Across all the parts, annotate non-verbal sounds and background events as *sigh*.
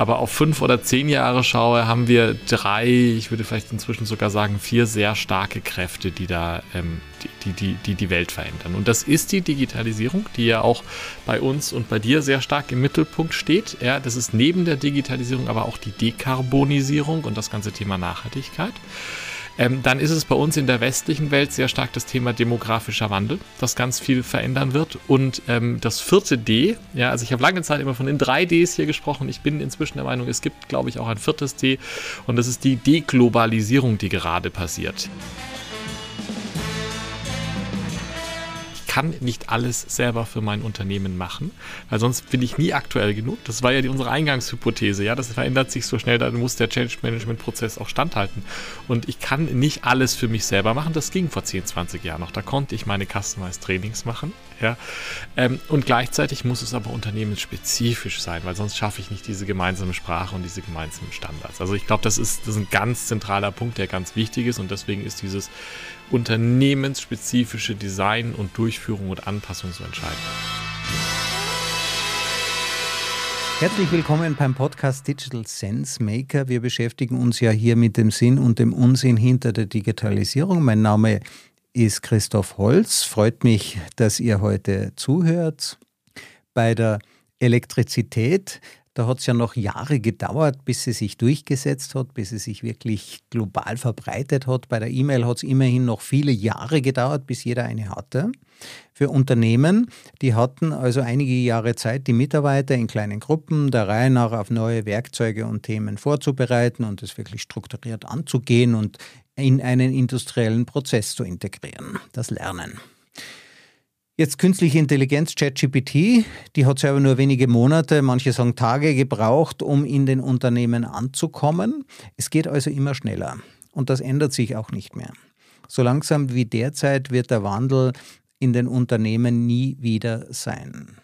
aber auf fünf oder zehn Jahre schaue, haben wir drei, ich würde vielleicht inzwischen sogar sagen vier sehr starke Kräfte, die da ähm, die, die, die, die Welt verändern. Und das ist die Digitalisierung, die ja auch bei uns und bei dir sehr stark im Mittelpunkt steht. Ja, das ist neben der Digitalisierung aber auch die Dekarbonisierung und das ganze Thema Nachhaltigkeit. Ähm, dann ist es bei uns in der westlichen Welt sehr stark das Thema demografischer Wandel, das ganz viel verändern wird. Und ähm, das vierte D, ja, also ich habe lange Zeit immer von den drei Ds hier gesprochen. Ich bin inzwischen der Meinung, es gibt, glaube ich, auch ein viertes D. Und das ist die Deglobalisierung, die gerade passiert. Kann nicht alles selber für mein Unternehmen machen, weil sonst bin ich nie aktuell genug. Das war ja die, unsere Eingangshypothese. Ja, das verändert sich so schnell, dann muss der Change Management Prozess auch standhalten. Und ich kann nicht alles für mich selber machen. Das ging vor 10, 20 Jahren noch. Da konnte ich meine Customized Trainings machen. Ja, ähm, und gleichzeitig muss es aber unternehmensspezifisch sein, weil sonst schaffe ich nicht diese gemeinsame Sprache und diese gemeinsamen Standards. Also ich glaube, das das ist ein ganz zentraler Punkt, der ganz wichtig ist und deswegen ist dieses unternehmensspezifische Design und Durchführung und Anpassung so entscheidend. Herzlich willkommen beim Podcast Digital Sense Maker. Wir beschäftigen uns ja hier mit dem Sinn und dem Unsinn hinter der Digitalisierung. Mein Name ist Christoph Holz. Freut mich, dass ihr heute zuhört. Bei der Elektrizität da hat es ja noch Jahre gedauert, bis sie sich durchgesetzt hat, bis sie sich wirklich global verbreitet hat. Bei der E-Mail hat es immerhin noch viele Jahre gedauert, bis jeder eine hatte. Für Unternehmen, die hatten also einige Jahre Zeit, die Mitarbeiter in kleinen Gruppen der Reihe nach auf neue Werkzeuge und Themen vorzubereiten und es wirklich strukturiert anzugehen und in einen industriellen Prozess zu integrieren, das Lernen. Jetzt künstliche Intelligenz, ChatGPT, die hat selber nur wenige Monate, manche sagen Tage gebraucht, um in den Unternehmen anzukommen. Es geht also immer schneller und das ändert sich auch nicht mehr. So langsam wie derzeit wird der Wandel in den Unternehmen nie wieder sein.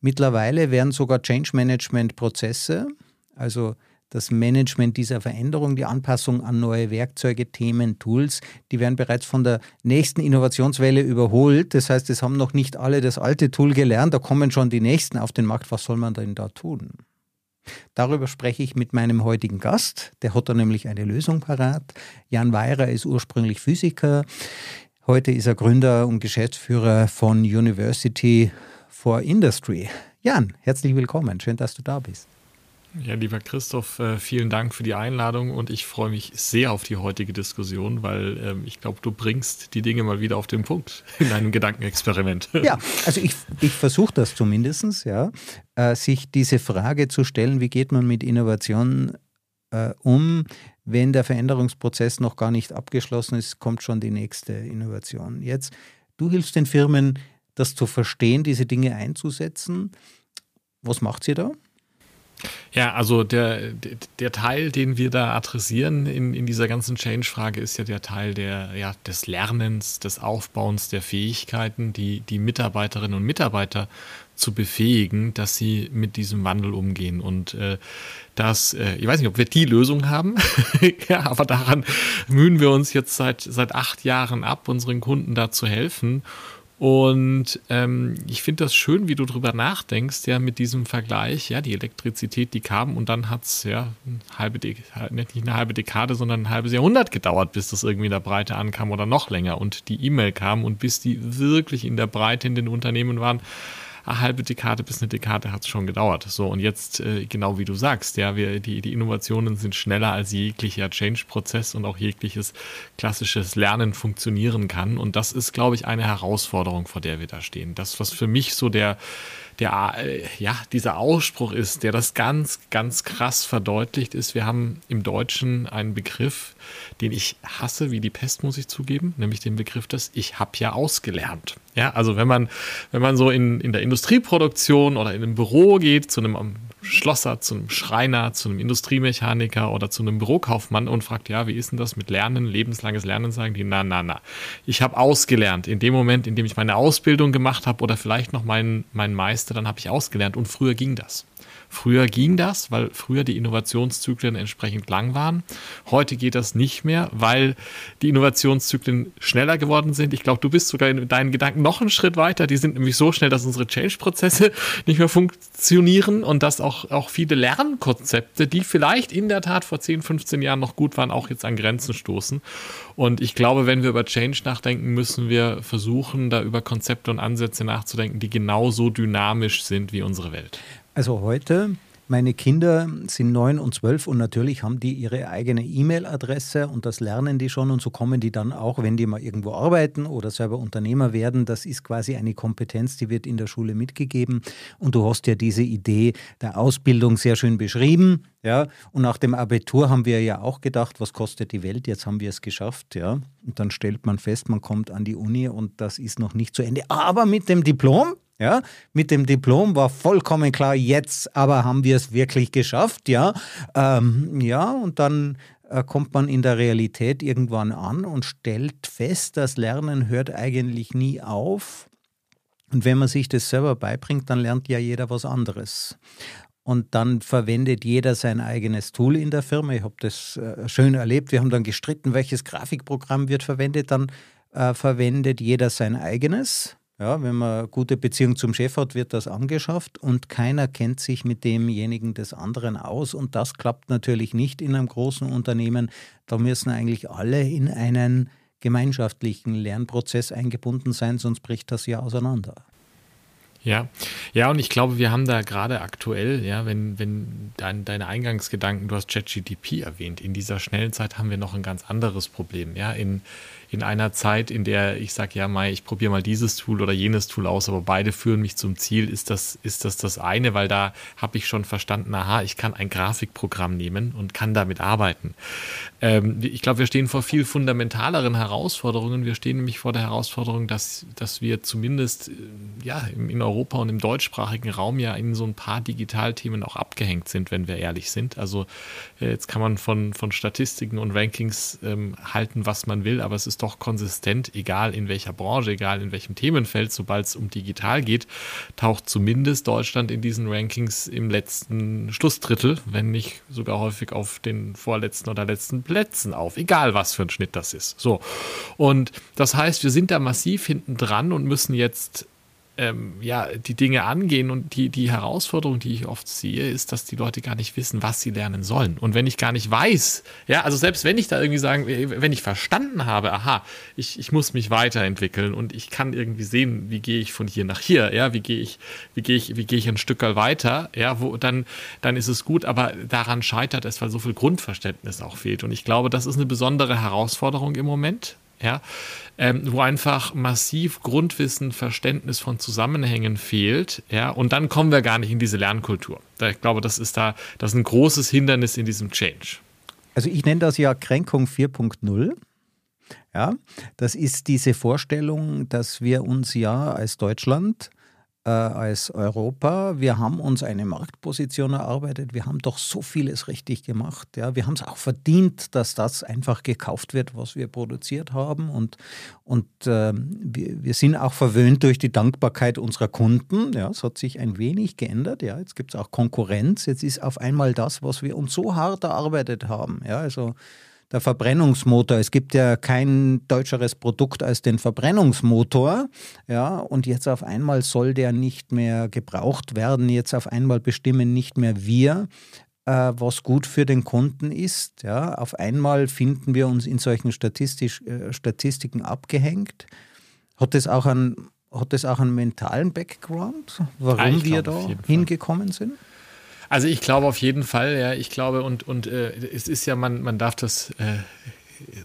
Mittlerweile werden sogar Change Management Prozesse, also das Management dieser Veränderung, die Anpassung an neue Werkzeuge, Themen, Tools, die werden bereits von der nächsten Innovationswelle überholt. Das heißt, es haben noch nicht alle das alte Tool gelernt, da kommen schon die nächsten auf den Markt. Was soll man denn da tun? Darüber spreche ich mit meinem heutigen Gast. Der hat da nämlich eine Lösung parat. Jan Weirer ist ursprünglich Physiker. Heute ist er Gründer und Geschäftsführer von University for Industry. Jan, herzlich willkommen. Schön, dass du da bist. Ja, lieber Christoph, äh, vielen Dank für die Einladung und ich freue mich sehr auf die heutige Diskussion, weil ähm, ich glaube, du bringst die Dinge mal wieder auf den Punkt *laughs* in einem Gedankenexperiment. Ja, also ich, ich versuche das zumindest, ja, äh, sich diese Frage zu stellen, wie geht man mit Innovation äh, um, wenn der Veränderungsprozess noch gar nicht abgeschlossen ist, kommt schon die nächste Innovation. Jetzt, du hilfst den Firmen, das zu verstehen, diese Dinge einzusetzen. Was macht sie da? Ja, also der, der Teil, den wir da adressieren in, in dieser ganzen Change-Frage, ist ja der Teil der, ja, des Lernens, des Aufbauens der Fähigkeiten, die, die Mitarbeiterinnen und Mitarbeiter zu befähigen, dass sie mit diesem Wandel umgehen. Und äh, das, äh, ich weiß nicht, ob wir die Lösung haben, *laughs* ja, aber daran mühen wir uns jetzt seit, seit acht Jahren ab, unseren Kunden da zu helfen. Und ähm, ich finde das schön, wie du drüber nachdenkst, ja, mit diesem Vergleich, ja, die Elektrizität, die kam und dann hat es ja eine halbe Dekade, nicht eine halbe Dekade, sondern ein halbes Jahrhundert gedauert, bis das irgendwie in der Breite ankam oder noch länger und die E-Mail kam und bis die wirklich in der Breite in den Unternehmen waren, eine halbe Dekade bis eine Dekade hat es schon gedauert. So, und jetzt, äh, genau wie du sagst, ja, wir, die, die Innovationen sind schneller als jeglicher Change-Prozess und auch jegliches klassisches Lernen funktionieren kann. Und das ist, glaube ich, eine Herausforderung, vor der wir da stehen. Das, was für mich so der, der, äh, ja, dieser Ausspruch ist, der das ganz, ganz krass verdeutlicht ist. Wir haben im Deutschen einen Begriff, den ich hasse wie die Pest, muss ich zugeben, nämlich den Begriff des Ich hab ja ausgelernt. Ja, also wenn man, wenn man so in, in der Industrieproduktion oder in einem Büro geht, zu einem Schlosser, zu einem Schreiner, zu einem Industriemechaniker oder zu einem Bürokaufmann und fragt, ja, wie ist denn das mit Lernen, lebenslanges Lernen, sagen die, na, na, na. Ich habe ausgelernt. In dem Moment, in dem ich meine Ausbildung gemacht habe oder vielleicht noch meinen, meinen Meister, dann habe ich ausgelernt und früher ging das. Früher ging das, weil früher die Innovationszyklen entsprechend lang waren. Heute geht das nicht mehr, weil die Innovationszyklen schneller geworden sind. Ich glaube, du bist sogar in deinen Gedanken noch einen Schritt weiter. Die sind nämlich so schnell, dass unsere Change-Prozesse *laughs* nicht mehr funktionieren und dass auch, auch viele Lernkonzepte, die vielleicht in der Tat vor 10, 15 Jahren noch gut waren, auch jetzt an Grenzen stoßen. Und ich glaube, wenn wir über Change nachdenken, müssen wir versuchen, da über Konzepte und Ansätze nachzudenken, die genauso dynamisch sind wie unsere Welt. Also heute meine Kinder sind neun und zwölf und natürlich haben die ihre eigene E-Mail-Adresse und das lernen die schon und so kommen die dann auch, wenn die mal irgendwo arbeiten oder selber Unternehmer werden. Das ist quasi eine Kompetenz, die wird in der Schule mitgegeben und du hast ja diese Idee der Ausbildung sehr schön beschrieben. Ja, und nach dem Abitur haben wir ja auch gedacht, was kostet die Welt? Jetzt haben wir es geschafft, ja. Und dann stellt man fest, man kommt an die Uni und das ist noch nicht zu Ende. Aber mit dem Diplom ja, mit dem Diplom war vollkommen klar, jetzt aber haben wir es wirklich geschafft, ja. Ähm, ja, und dann äh, kommt man in der Realität irgendwann an und stellt fest, das Lernen hört eigentlich nie auf. Und wenn man sich das selber beibringt, dann lernt ja jeder was anderes. Und dann verwendet jeder sein eigenes Tool in der Firma. Ich habe das äh, schön erlebt. Wir haben dann gestritten, welches Grafikprogramm wird verwendet. Dann äh, verwendet jeder sein eigenes. Ja, wenn man eine gute Beziehung zum Chef hat, wird das angeschafft und keiner kennt sich mit demjenigen des anderen aus. Und das klappt natürlich nicht in einem großen Unternehmen. Da müssen eigentlich alle in einen gemeinschaftlichen Lernprozess eingebunden sein, sonst bricht das ja auseinander. Ja, ja, und ich glaube, wir haben da gerade aktuell, ja, wenn, wenn dein, deine Eingangsgedanken, du hast ChatGTP erwähnt, in dieser schnellen Zeit haben wir noch ein ganz anderes Problem, ja, in in einer Zeit, in der ich sage, ja, Mai, ich probiere mal dieses Tool oder jenes Tool aus, aber beide führen mich zum Ziel, ist das, ist das das eine, weil da habe ich schon verstanden, aha, ich kann ein Grafikprogramm nehmen und kann damit arbeiten. Ähm, ich glaube, wir stehen vor viel fundamentaleren Herausforderungen. Wir stehen nämlich vor der Herausforderung, dass, dass wir zumindest äh, ja, in Europa und im deutschsprachigen Raum ja in so ein paar Digitalthemen auch abgehängt sind, wenn wir ehrlich sind. Also äh, jetzt kann man von, von Statistiken und Rankings ähm, halten, was man will, aber es ist ist doch konsistent, egal in welcher Branche, egal in welchem Themenfeld, sobald es um digital geht, taucht zumindest Deutschland in diesen Rankings im letzten Schlussdrittel, wenn nicht sogar häufig auf den vorletzten oder letzten Plätzen auf, egal was für ein Schnitt das ist. So. Und das heißt, wir sind da massiv hinten dran und müssen jetzt ähm, ja, die Dinge angehen und die, die Herausforderung, die ich oft sehe, ist, dass die Leute gar nicht wissen, was sie lernen sollen. Und wenn ich gar nicht weiß, ja, also selbst wenn ich da irgendwie sagen, wenn ich verstanden habe, aha, ich, ich muss mich weiterentwickeln und ich kann irgendwie sehen, wie gehe ich von hier nach hier, ja, wie gehe ich, wie gehe ich, wie gehe ich ein Stück weiter, ja, wo, dann, dann ist es gut, aber daran scheitert es, weil so viel Grundverständnis auch fehlt. Und ich glaube, das ist eine besondere Herausforderung im Moment, ja, ähm, wo einfach massiv Grundwissen, Verständnis von Zusammenhängen fehlt, ja, und dann kommen wir gar nicht in diese Lernkultur. Ich glaube, das ist da, das ist ein großes Hindernis in diesem Change. Also ich nenne das ja Kränkung 4.0. Ja, das ist diese Vorstellung, dass wir uns ja als Deutschland äh, als Europa. Wir haben uns eine Marktposition erarbeitet. Wir haben doch so vieles richtig gemacht. Ja. Wir haben es auch verdient, dass das einfach gekauft wird, was wir produziert haben. Und, und äh, wir, wir sind auch verwöhnt durch die Dankbarkeit unserer Kunden. Ja, es hat sich ein wenig geändert. Ja. Jetzt gibt es auch Konkurrenz. Jetzt ist auf einmal das, was wir uns so hart erarbeitet haben. Ja, also der Verbrennungsmotor. Es gibt ja kein deutscheres Produkt als den Verbrennungsmotor. Ja, und jetzt auf einmal soll der nicht mehr gebraucht werden. Jetzt auf einmal bestimmen nicht mehr wir, äh, was gut für den Kunden ist. Ja, auf einmal finden wir uns in solchen Statistisch, äh, Statistiken abgehängt. Hat das auch einen, hat das auch einen mentalen Background, warum wir da hingekommen sind? Also ich glaube auf jeden Fall, ja, ich glaube und, und äh, es ist ja, man, man darf das äh,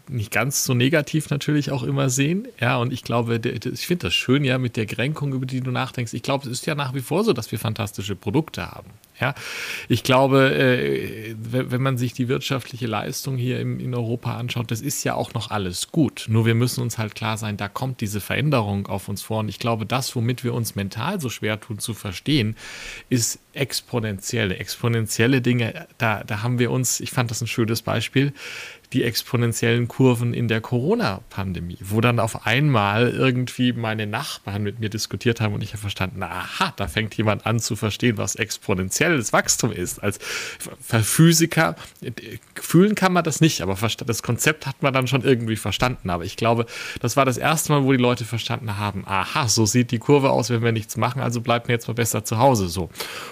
nicht ganz so negativ natürlich auch immer sehen. Ja, und ich glaube, ich finde das schön, ja, mit der Kränkung, über die du nachdenkst. Ich glaube, es ist ja nach wie vor so, dass wir fantastische Produkte haben. Ja, ich glaube, äh, wenn man sich die wirtschaftliche Leistung hier in Europa anschaut, das ist ja auch noch alles gut. Nur wir müssen uns halt klar sein, da kommt diese Veränderung auf uns vor. Und ich glaube, das, womit wir uns mental so schwer tun zu verstehen, ist exponentielle, exponentielle Dinge, da, da haben wir uns, ich fand das ein schönes Beispiel, die exponentiellen Kurven in der Corona-Pandemie, wo dann auf einmal irgendwie meine Nachbarn mit mir diskutiert haben und ich habe verstanden, aha, da fängt jemand an zu verstehen, was exponentielles Wachstum ist. Als Physiker fühlen kann man das nicht, aber das Konzept hat man dann schon irgendwie verstanden. Aber ich glaube, das war das erste Mal, wo die Leute verstanden haben, aha, so sieht die Kurve aus, wenn wir nichts machen, also bleibt mir jetzt mal besser zu Hause so.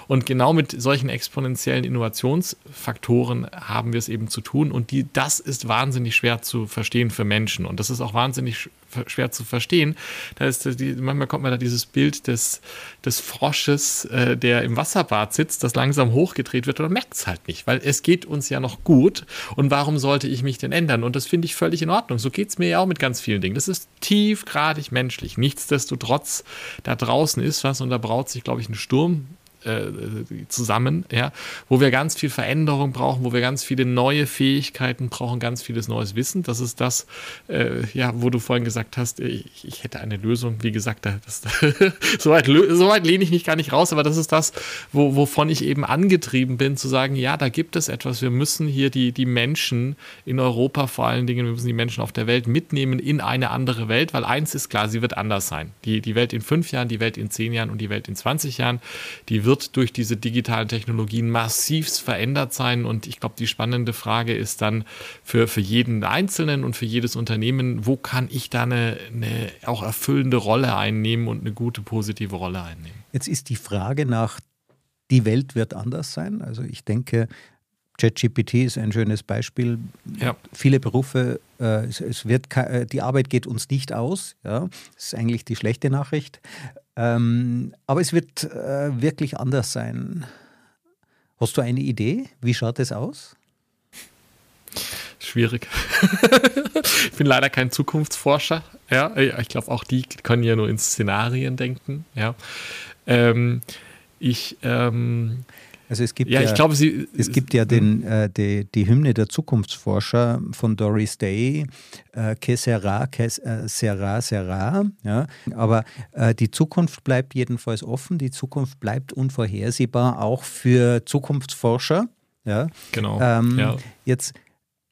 Und genau mit solchen exponentiellen Innovationsfaktoren haben wir es eben zu tun und die, das ist wahnsinnig schwer zu verstehen für Menschen. Und das ist auch wahnsinnig schwer zu verstehen. Da ist die, manchmal kommt mir da dieses Bild des, des Frosches, äh, der im Wasserbad sitzt, das langsam hochgedreht wird oder merkt es halt nicht, weil es geht uns ja noch gut. Und warum sollte ich mich denn ändern? Und das finde ich völlig in Ordnung. So geht es mir ja auch mit ganz vielen Dingen. Das ist tiefgradig menschlich. Nichtsdestotrotz, da draußen ist was und da braut sich, glaube ich, ein Sturm äh, zusammen, ja, wo wir ganz viel Veränderung brauchen, wo wir ganz viele neue Fähigkeiten brauchen, ganz vieles neues Wissen. Das ist das, äh, ja, wo du vorhin gesagt hast, ich, ich hätte eine Lösung. Wie gesagt, das, *laughs* so, weit, so weit lehne ich mich gar nicht raus, aber das ist das, wo, wovon ich eben angetrieben bin, zu sagen, ja, da gibt es etwas. Wir müssen hier die, die Menschen in Europa vor allen Dingen, wir müssen die Menschen auf der Welt mitnehmen in eine andere Welt, weil eins ist klar, sie wird anders sein. Die, die Welt in fünf Jahren, die Welt in zehn Jahren und die Welt in 20 Jahren, die wird wird durch diese digitalen Technologien massivst verändert sein. Und ich glaube, die spannende Frage ist dann für, für jeden Einzelnen und für jedes Unternehmen, wo kann ich da eine, eine auch erfüllende Rolle einnehmen und eine gute, positive Rolle einnehmen? Jetzt ist die Frage nach, die Welt wird anders sein. Also ich denke, ChatGPT ist ein schönes Beispiel. Ja. Viele Berufe, äh, es, es, wird, äh, die Arbeit geht uns nicht aus. Ja? Das ist eigentlich die schlechte Nachricht. Ähm, aber es wird äh, wirklich anders sein. Hast du eine Idee? Wie schaut es aus? Schwierig. *laughs* ich bin leider kein Zukunftsforscher. Ja, ich glaube, auch die können ja nur in Szenarien denken. Ja, ähm, ich ähm, also es gibt ja, ja ich glaube, sie, es gibt ja den, äh, die, die Hymne der Zukunftsforscher von Doris Day, äh, Que sera, que äh, sera, sera. Ja. Aber äh, die Zukunft bleibt jedenfalls offen, die Zukunft bleibt unvorhersehbar, auch für Zukunftsforscher. Ja. Genau. Ähm, ja. Jetzt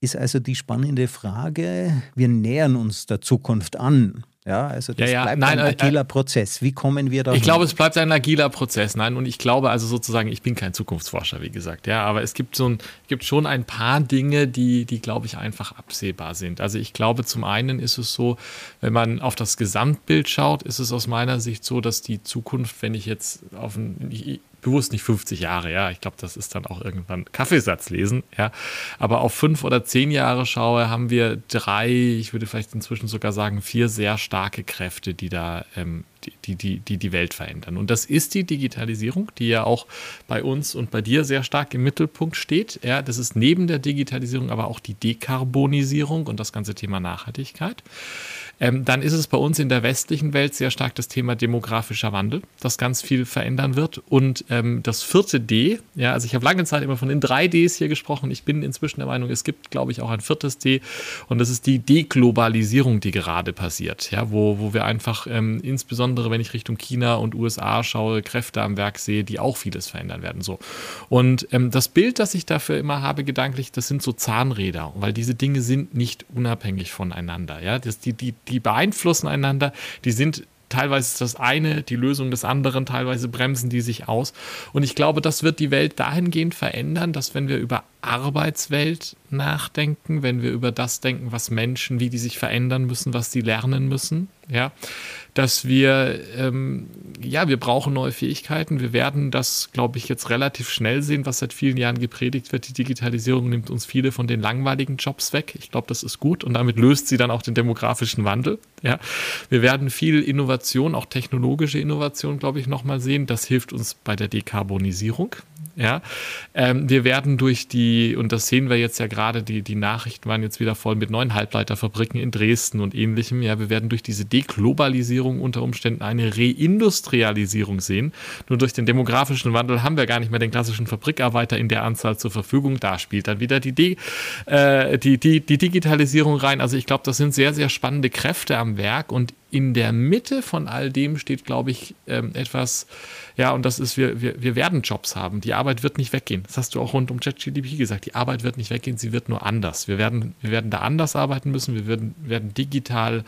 ist also die spannende Frage, wir nähern uns der Zukunft an. Ja, also das ja, ja. bleibt Nein, ein äh, agiler äh, Prozess. Wie kommen wir da? Ich glaube, es bleibt ein agiler Prozess. Nein, und ich glaube also sozusagen, ich bin kein Zukunftsforscher, wie gesagt, ja, aber es gibt so ein, gibt schon ein paar Dinge, die, die glaube ich einfach absehbar sind. Also ich glaube, zum einen ist es so, wenn man auf das Gesamtbild schaut, ist es aus meiner Sicht so, dass die Zukunft, wenn ich jetzt auf ein, bewusst nicht 50 Jahre, ja. Ich glaube, das ist dann auch irgendwann Kaffeesatz lesen, ja. Aber auf fünf oder zehn Jahre schaue, haben wir drei, ich würde vielleicht inzwischen sogar sagen, vier sehr starke Kräfte, die da ähm, die, die, die die Welt verändern. Und das ist die Digitalisierung, die ja auch bei uns und bei dir sehr stark im Mittelpunkt steht. Ja, das ist neben der Digitalisierung aber auch die Dekarbonisierung und das ganze Thema Nachhaltigkeit. Ähm, dann ist es bei uns in der westlichen Welt sehr stark das Thema demografischer Wandel, das ganz viel verändern wird. Und ähm, das vierte D, ja, also ich habe lange Zeit immer von den drei Ds hier gesprochen. Ich bin inzwischen der Meinung, es gibt, glaube ich, auch ein viertes D. Und das ist die Deglobalisierung, die gerade passiert, ja, wo, wo wir einfach ähm, insbesondere, wenn ich Richtung China und USA schaue, Kräfte am Werk sehe, die auch vieles verändern werden. So. Und ähm, das Bild, das ich dafür immer habe, gedanklich, das sind so Zahnräder, weil diese Dinge sind nicht unabhängig voneinander. Ja, das, die, die, die beeinflussen einander, die sind teilweise das eine die Lösung des anderen, teilweise bremsen die sich aus. Und ich glaube, das wird die Welt dahingehend verändern, dass wenn wir über Arbeitswelt nachdenken, wenn wir über das denken, was Menschen, wie die sich verändern müssen, was sie lernen müssen, ja, dass wir, ähm, ja, wir brauchen neue Fähigkeiten. Wir werden das, glaube ich, jetzt relativ schnell sehen, was seit vielen Jahren gepredigt wird. Die Digitalisierung nimmt uns viele von den langweiligen Jobs weg. Ich glaube, das ist gut und damit löst sie dann auch den demografischen Wandel. Ja, wir werden viel Innovation, auch technologische Innovation, glaube ich, nochmal sehen. Das hilft uns bei der Dekarbonisierung. Ja, ähm, wir werden durch die, und das sehen wir jetzt ja gerade, die, die Nachrichten waren jetzt wieder voll mit neuen Halbleiterfabriken in Dresden und ähnlichem. Ja, wir werden durch diese Deglobalisierung unter Umständen eine Reindustrialisierung sehen. Nur durch den demografischen Wandel haben wir gar nicht mehr den klassischen Fabrikarbeiter in der Anzahl zur Verfügung. Da spielt dann wieder die, De äh, die, die, die Digitalisierung rein. Also ich glaube, das sind sehr, sehr spannende Kräfte am Werk und in der Mitte von all dem steht, glaube ich, ähm, etwas, ja, und das ist, wir, wir, wir werden Jobs haben. Die Arbeit wird nicht weggehen. Das hast du auch rund um ChatGDP gesagt. Die Arbeit wird nicht weggehen, sie wird nur anders. Wir werden, wir werden da anders arbeiten müssen. Wir werden, werden digital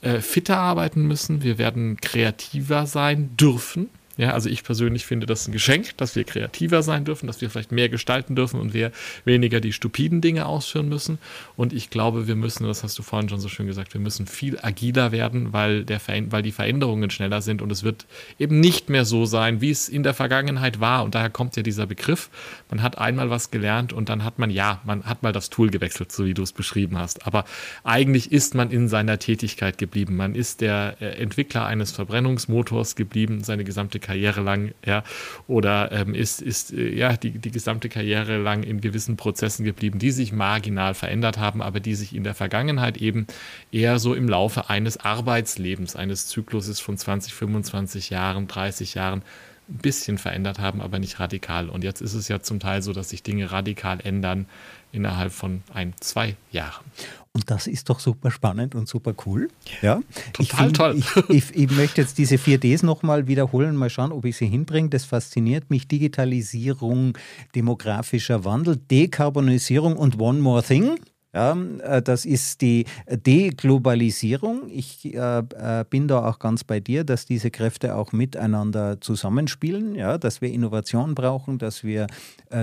äh, fitter arbeiten müssen. Wir werden kreativer sein dürfen. Ja, also ich persönlich finde das ein Geschenk, dass wir kreativer sein dürfen, dass wir vielleicht mehr gestalten dürfen und wir weniger die stupiden Dinge ausführen müssen. Und ich glaube, wir müssen, das hast du vorhin schon so schön gesagt, wir müssen viel agiler werden, weil, der, weil die Veränderungen schneller sind und es wird eben nicht mehr so sein, wie es in der Vergangenheit war. Und daher kommt ja dieser Begriff. Man hat einmal was gelernt und dann hat man, ja, man hat mal das Tool gewechselt, so wie du es beschrieben hast. Aber eigentlich ist man in seiner Tätigkeit geblieben. Man ist der äh, Entwickler eines Verbrennungsmotors geblieben, seine gesamte Karriere lang, ja, oder ähm, ist, ist äh, ja die, die gesamte Karriere lang in gewissen Prozessen geblieben, die sich marginal verändert haben, aber die sich in der Vergangenheit eben eher so im Laufe eines Arbeitslebens, eines Zykluses von 20, 25 Jahren, 30 Jahren ein bisschen verändert haben, aber nicht radikal. Und jetzt ist es ja zum Teil so, dass sich Dinge radikal ändern innerhalb von ein, zwei Jahren. Und das ist doch super spannend und super cool. Ja, total ich toll. Ich, ich, ich, möchte jetzt diese 4Ds nochmal wiederholen, mal schauen, ob ich sie hinbringe. Das fasziniert mich. Digitalisierung, demografischer Wandel, Dekarbonisierung und One More Thing. Ja, äh, das ist die Deglobalisierung. Ich äh, äh, bin da auch ganz bei dir, dass diese Kräfte auch miteinander zusammenspielen, ja, dass wir Innovation brauchen, dass wir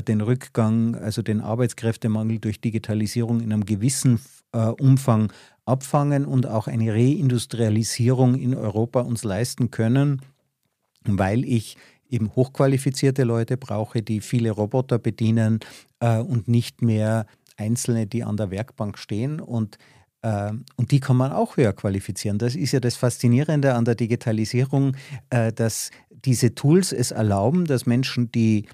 den Rückgang, also den Arbeitskräftemangel durch Digitalisierung in einem gewissen Umfang abfangen und auch eine Reindustrialisierung in Europa uns leisten können, weil ich eben hochqualifizierte Leute brauche, die viele Roboter bedienen und nicht mehr Einzelne, die an der Werkbank stehen und äh, und die kann man auch höher qualifizieren. Das ist ja das Faszinierende an der Digitalisierung, äh, dass diese Tools es erlauben, dass Menschen, die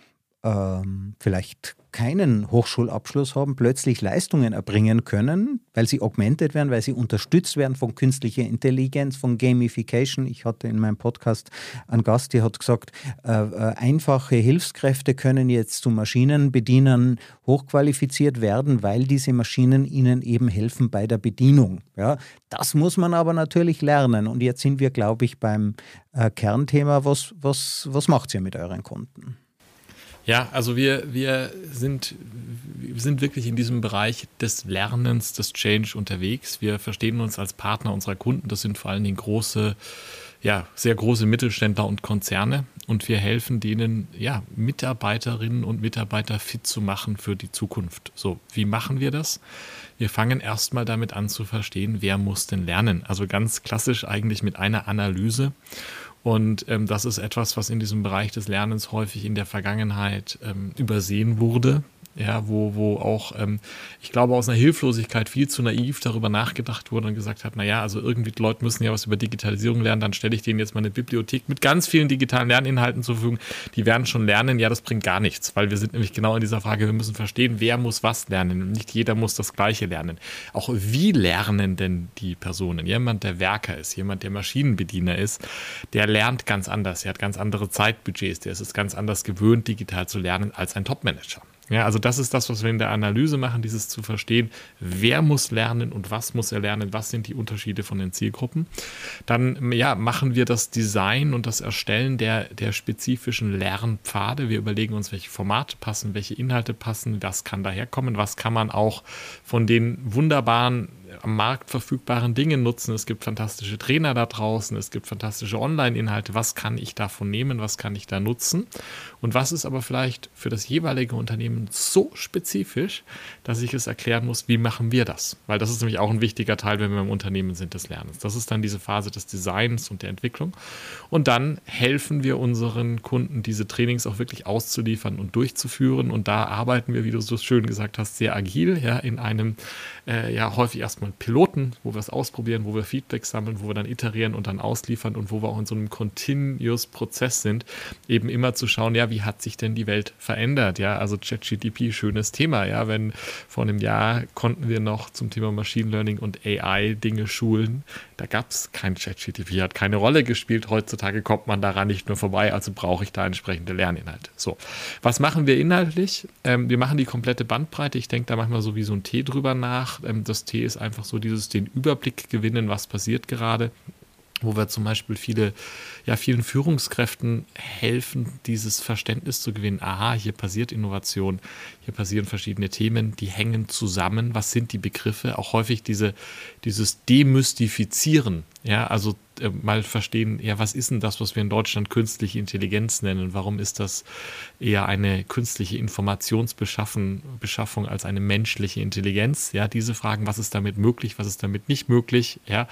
ähm, vielleicht keinen Hochschulabschluss haben, plötzlich Leistungen erbringen können, weil sie augmented werden, weil sie unterstützt werden von künstlicher Intelligenz, von Gamification. Ich hatte in meinem Podcast einen Gast, der hat gesagt, äh, äh, einfache Hilfskräfte können jetzt zu Maschinenbedienern hochqualifiziert werden, weil diese Maschinen ihnen eben helfen bei der Bedienung. Ja, das muss man aber natürlich lernen. Und jetzt sind wir, glaube ich, beim äh, Kernthema. Was, was, was macht ihr mit euren Kunden? Ja, also wir, wir, sind, wir sind wirklich in diesem Bereich des Lernens, des Change unterwegs. Wir verstehen uns als Partner unserer Kunden. Das sind vor allen Dingen große, ja, sehr große Mittelständler und Konzerne. Und wir helfen denen, ja, Mitarbeiterinnen und Mitarbeiter fit zu machen für die Zukunft. So, wie machen wir das? Wir fangen erstmal damit an zu verstehen, wer muss denn lernen. Also ganz klassisch eigentlich mit einer Analyse. Und ähm, das ist etwas, was in diesem Bereich des Lernens häufig in der Vergangenheit ähm, übersehen wurde ja, wo, wo auch, ähm, ich glaube, aus einer Hilflosigkeit viel zu naiv darüber nachgedacht wurde und gesagt hat, naja, also irgendwie die Leute müssen ja was über Digitalisierung lernen, dann stelle ich denen jetzt mal eine Bibliothek mit ganz vielen digitalen Lerninhalten zur Verfügung. Die werden schon lernen, ja, das bringt gar nichts, weil wir sind nämlich genau in dieser Frage, wir müssen verstehen, wer muss was lernen. Nicht jeder muss das Gleiche lernen. Auch wie lernen denn die Personen? Jemand, der Werker ist, jemand, der Maschinenbediener ist, der lernt ganz anders. Er hat ganz andere Zeitbudgets, der ist es ganz anders gewöhnt, digital zu lernen als ein Topmanager. Ja, also das ist das, was wir in der Analyse machen, dieses zu verstehen, wer muss lernen und was muss er lernen, was sind die Unterschiede von den Zielgruppen. Dann ja, machen wir das Design und das Erstellen der, der spezifischen Lernpfade. Wir überlegen uns, welche Formate passen, welche Inhalte passen, was kann daherkommen, was kann man auch von den wunderbaren am Markt verfügbaren Dinge nutzen. Es gibt fantastische Trainer da draußen, es gibt fantastische Online-Inhalte. Was kann ich davon nehmen, was kann ich da nutzen? Und was ist aber vielleicht für das jeweilige Unternehmen so spezifisch, dass ich es erklären muss, wie machen wir das? Weil das ist nämlich auch ein wichtiger Teil, wenn wir im Unternehmen sind, des Lernens. Das ist dann diese Phase des Designs und der Entwicklung. Und dann helfen wir unseren Kunden, diese Trainings auch wirklich auszuliefern und durchzuführen. Und da arbeiten wir, wie du so schön gesagt hast, sehr agil, ja, in einem äh, ja häufig erstmal Piloten, wo wir es ausprobieren, wo wir Feedback sammeln, wo wir dann iterieren und dann ausliefern und wo wir auch in so einem Continuous Prozess sind, eben immer zu schauen, ja, wie hat sich denn die Welt verändert? Ja, also ChatGTP, schönes Thema, ja, wenn vor einem Jahr konnten wir noch zum Thema Machine Learning und AI Dinge schulen, da gab es kein ChatGTP, hat keine Rolle gespielt. Heutzutage kommt man daran nicht mehr vorbei, also brauche ich da entsprechende Lerninhalte. So, was machen wir inhaltlich? Ähm, wir machen die komplette Bandbreite. Ich denke da manchmal so wie so ein T drüber nach. Ähm, das T ist einfach so dieses den Überblick gewinnen, was passiert gerade wo wir zum Beispiel viele, ja, vielen Führungskräften helfen, dieses Verständnis zu gewinnen. Aha, hier passiert Innovation, hier passieren verschiedene Themen, die hängen zusammen. Was sind die Begriffe? Auch häufig diese, dieses Demystifizieren. Ja, also äh, mal verstehen, ja, was ist denn das, was wir in Deutschland künstliche Intelligenz nennen? Warum ist das eher eine künstliche Informationsbeschaffung Beschaffung als eine menschliche Intelligenz? Ja, diese Fragen, was ist damit möglich, was ist damit nicht möglich? Ja,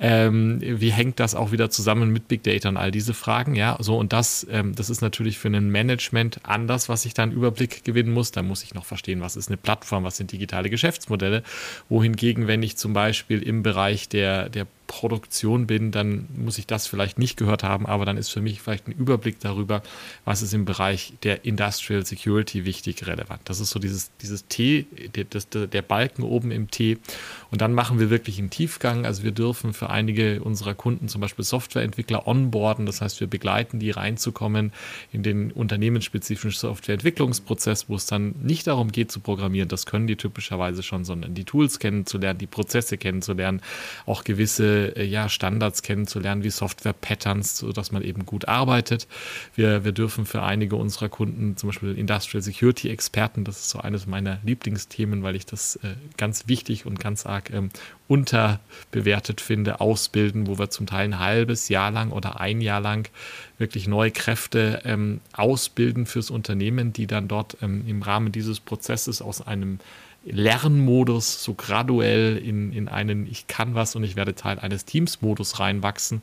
ähm, wie hängt das auch wieder zusammen mit Big Data und all diese Fragen? Ja, so und das, ähm, das ist natürlich für ein Management anders, was ich da einen Überblick gewinnen muss. Da muss ich noch verstehen, was ist eine Plattform, was sind digitale Geschäftsmodelle. Wohingegen, wenn ich zum Beispiel im Bereich der, der Produktion bin, dann muss ich das vielleicht nicht gehört haben, aber dann ist für mich vielleicht ein Überblick darüber, was ist im Bereich der Industrial Security wichtig, relevant. Das ist so dieses, dieses T, der, das, der Balken oben im T. Und dann machen wir wirklich einen Tiefgang. Also wir dürfen für einige unserer Kunden zum Beispiel Softwareentwickler onboarden. Das heißt, wir begleiten die reinzukommen in den unternehmensspezifischen Softwareentwicklungsprozess, wo es dann nicht darum geht zu programmieren. Das können die typischerweise schon, sondern die Tools kennenzulernen, die Prozesse kennenzulernen, auch gewisse äh, ja, Standards kennenzulernen, wie Software-Patterns, sodass man eben gut arbeitet. Wir, wir dürfen für einige unserer Kunden, zum Beispiel Industrial Security-Experten, das ist so eines meiner Lieblingsthemen, weil ich das äh, ganz wichtig und ganz arg ähm, unterbewertet finde, ausbilden, wo wir zum Teil ein halbes Jahr lang oder ein Jahr lang wirklich neue Kräfte ähm, ausbilden fürs Unternehmen, die dann dort ähm, im Rahmen dieses Prozesses aus einem Lernmodus so graduell in, in einen Ich kann was und ich werde Teil eines Teams-Modus reinwachsen.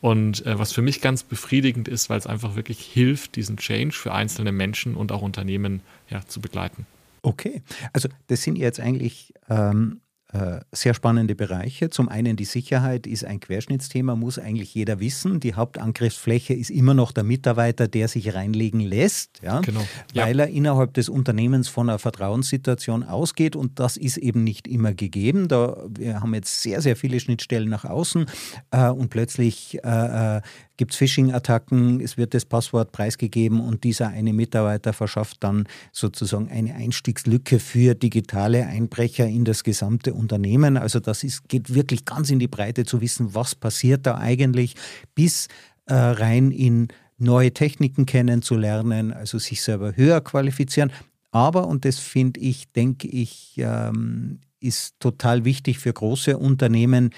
Und äh, was für mich ganz befriedigend ist, weil es einfach wirklich hilft, diesen Change für einzelne Menschen und auch Unternehmen ja, zu begleiten. Okay, also das sind jetzt eigentlich ähm, äh, sehr spannende Bereiche. Zum einen die Sicherheit ist ein Querschnittsthema, muss eigentlich jeder wissen. Die Hauptangriffsfläche ist immer noch der Mitarbeiter, der sich reinlegen lässt, ja, genau. weil ja. er innerhalb des Unternehmens von einer Vertrauenssituation ausgeht und das ist eben nicht immer gegeben. Da, wir haben jetzt sehr, sehr viele Schnittstellen nach außen äh, und plötzlich äh, äh gibt es Phishing-Attacken, es wird das Passwort preisgegeben und dieser eine Mitarbeiter verschafft dann sozusagen eine Einstiegslücke für digitale Einbrecher in das gesamte Unternehmen. Also das ist, geht wirklich ganz in die Breite zu wissen, was passiert da eigentlich, bis äh, rein in neue Techniken kennenzulernen, also sich selber höher qualifizieren. Aber, und das finde ich, denke ich, ähm, ist total wichtig für große Unternehmen,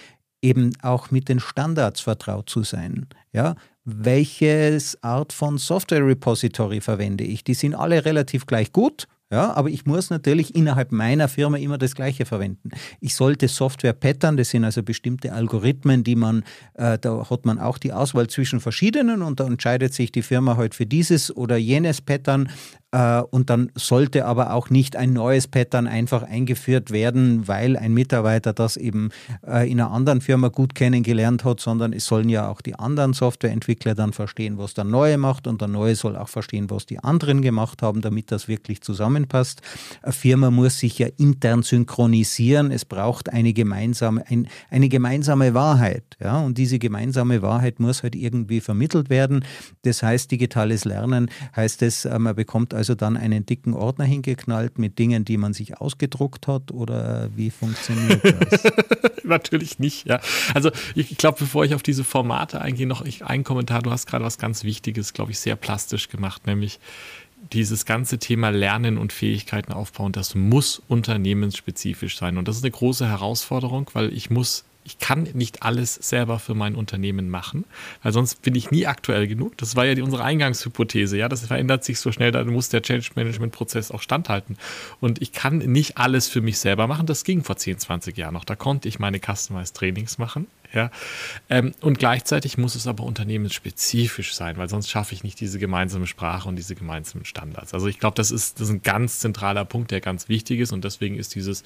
eben auch mit den Standards vertraut zu sein. Ja, welches Art von Software Repository verwende ich? Die sind alle relativ gleich gut. Ja, aber ich muss natürlich innerhalb meiner Firma immer das Gleiche verwenden. Ich sollte Software pattern, das sind also bestimmte Algorithmen, die man, äh, da hat man auch die Auswahl zwischen verschiedenen und da entscheidet sich die Firma halt für dieses oder jenes Pattern äh, und dann sollte aber auch nicht ein neues Pattern einfach eingeführt werden, weil ein Mitarbeiter das eben äh, in einer anderen Firma gut kennengelernt hat, sondern es sollen ja auch die anderen Softwareentwickler dann verstehen, was der Neue macht und der Neue soll auch verstehen, was die anderen gemacht haben, damit das wirklich zusammenpasst. Eine Firma muss sich ja intern synchronisieren. Es braucht eine gemeinsame, ein, eine gemeinsame Wahrheit. Ja? Und diese gemeinsame Wahrheit muss halt irgendwie vermittelt werden. Das heißt, digitales Lernen heißt es, äh, man bekommt also dann einen dicken Ordner hingeknallt mit Dingen, die man sich ausgedruckt hat oder wie funktioniert das? *laughs* Natürlich nicht, ja. Also ich glaube, bevor ich auf diese Formate eingehe, noch ein Kommentar. Du hast gerade was ganz Wichtiges, glaube ich, sehr plastisch gemacht, nämlich dieses ganze Thema Lernen und Fähigkeiten aufbauen, das muss unternehmensspezifisch sein. Und das ist eine große Herausforderung, weil ich muss ich kann nicht alles selber für mein Unternehmen machen, weil sonst bin ich nie aktuell genug. Das war ja die, unsere Eingangshypothese. Ja, das verändert sich so schnell, da muss der Change Management Prozess auch standhalten. Und ich kann nicht alles für mich selber machen. Das ging vor 10, 20 Jahren noch. Da konnte ich meine Customized Trainings machen. Ja? Ähm, und gleichzeitig muss es aber unternehmensspezifisch sein, weil sonst schaffe ich nicht diese gemeinsame Sprache und diese gemeinsamen Standards. Also ich glaube, das ist, das ist ein ganz zentraler Punkt, der ganz wichtig ist und deswegen ist dieses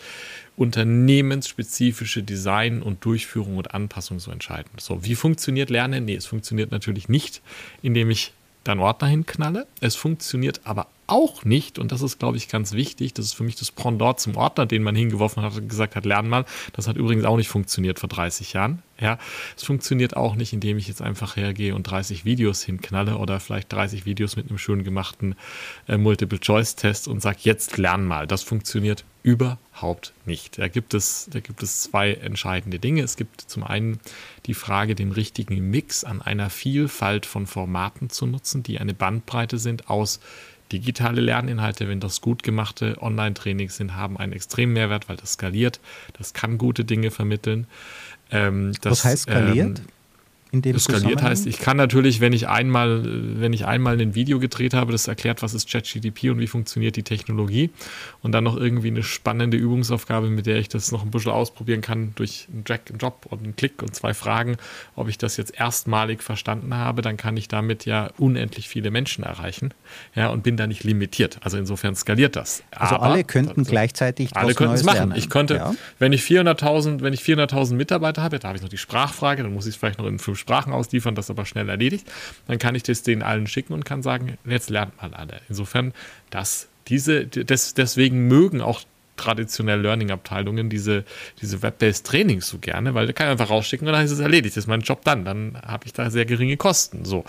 unternehmensspezifische Design und Durchführung und Anpassung so entscheidend. So, wie funktioniert Lernen? Nee, es funktioniert natürlich nicht, indem ich dann Ordner hinknalle. Es funktioniert aber auch nicht, und das ist, glaube ich, ganz wichtig, das ist für mich das Pendant zum Ordner, den man hingeworfen hat und gesagt hat, lern mal. Das hat übrigens auch nicht funktioniert vor 30 Jahren. Ja, es funktioniert auch nicht, indem ich jetzt einfach hergehe und 30 Videos hinknalle oder vielleicht 30 Videos mit einem schön gemachten äh, Multiple-Choice-Test und sage, jetzt lern mal. Das funktioniert Überhaupt nicht. Da gibt, es, da gibt es zwei entscheidende Dinge. Es gibt zum einen die Frage, den richtigen Mix an einer Vielfalt von Formaten zu nutzen, die eine Bandbreite sind aus digitale Lerninhalte, wenn das gut gemachte Online-Trainings sind, haben einen extremen Mehrwert, weil das skaliert. Das kann gute Dinge vermitteln. Ähm, das, Was heißt skaliert? Ähm, in dem skaliert heißt, ich kann natürlich, wenn ich einmal, wenn ich einmal ein Video gedreht habe, das erklärt, was ist ChatGDP und wie funktioniert die Technologie und dann noch irgendwie eine spannende Übungsaufgabe, mit der ich das noch ein bisschen ausprobieren kann durch einen Drag and Drop und einen Klick und zwei Fragen, ob ich das jetzt erstmalig verstanden habe, dann kann ich damit ja unendlich viele Menschen erreichen, ja, und bin da nicht limitiert. Also insofern skaliert das. Also Aber, alle könnten also, gleichzeitig alle könnten es machen. Lernen. Ich könnte, ja. wenn ich 400.000, wenn ich 400.000 Mitarbeiter habe, da habe ich noch die Sprachfrage, dann muss ich es vielleicht noch in fünf Sprachen ausliefern, das aber schnell erledigt. Dann kann ich das denen allen schicken und kann sagen, jetzt lernt mal alle. Insofern, dass diese, des, deswegen mögen auch traditionell Learning-Abteilungen diese, diese Web-based Trainings so gerne, weil da kann ich einfach rausschicken und dann ist es erledigt. Das ist mein Job dann. Dann habe ich da sehr geringe Kosten. So.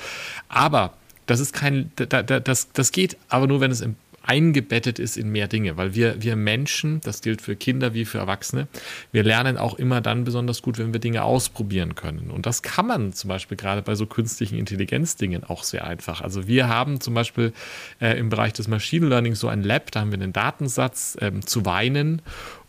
Aber das ist kein, das, das geht aber nur, wenn es im eingebettet ist in mehr Dinge, weil wir, wir Menschen, das gilt für Kinder wie für Erwachsene, wir lernen auch immer dann besonders gut, wenn wir Dinge ausprobieren können. Und das kann man zum Beispiel gerade bei so künstlichen Intelligenzdingen auch sehr einfach. Also wir haben zum Beispiel äh, im Bereich des Machine Learning so ein Lab, da haben wir einen Datensatz ähm, zu Weinen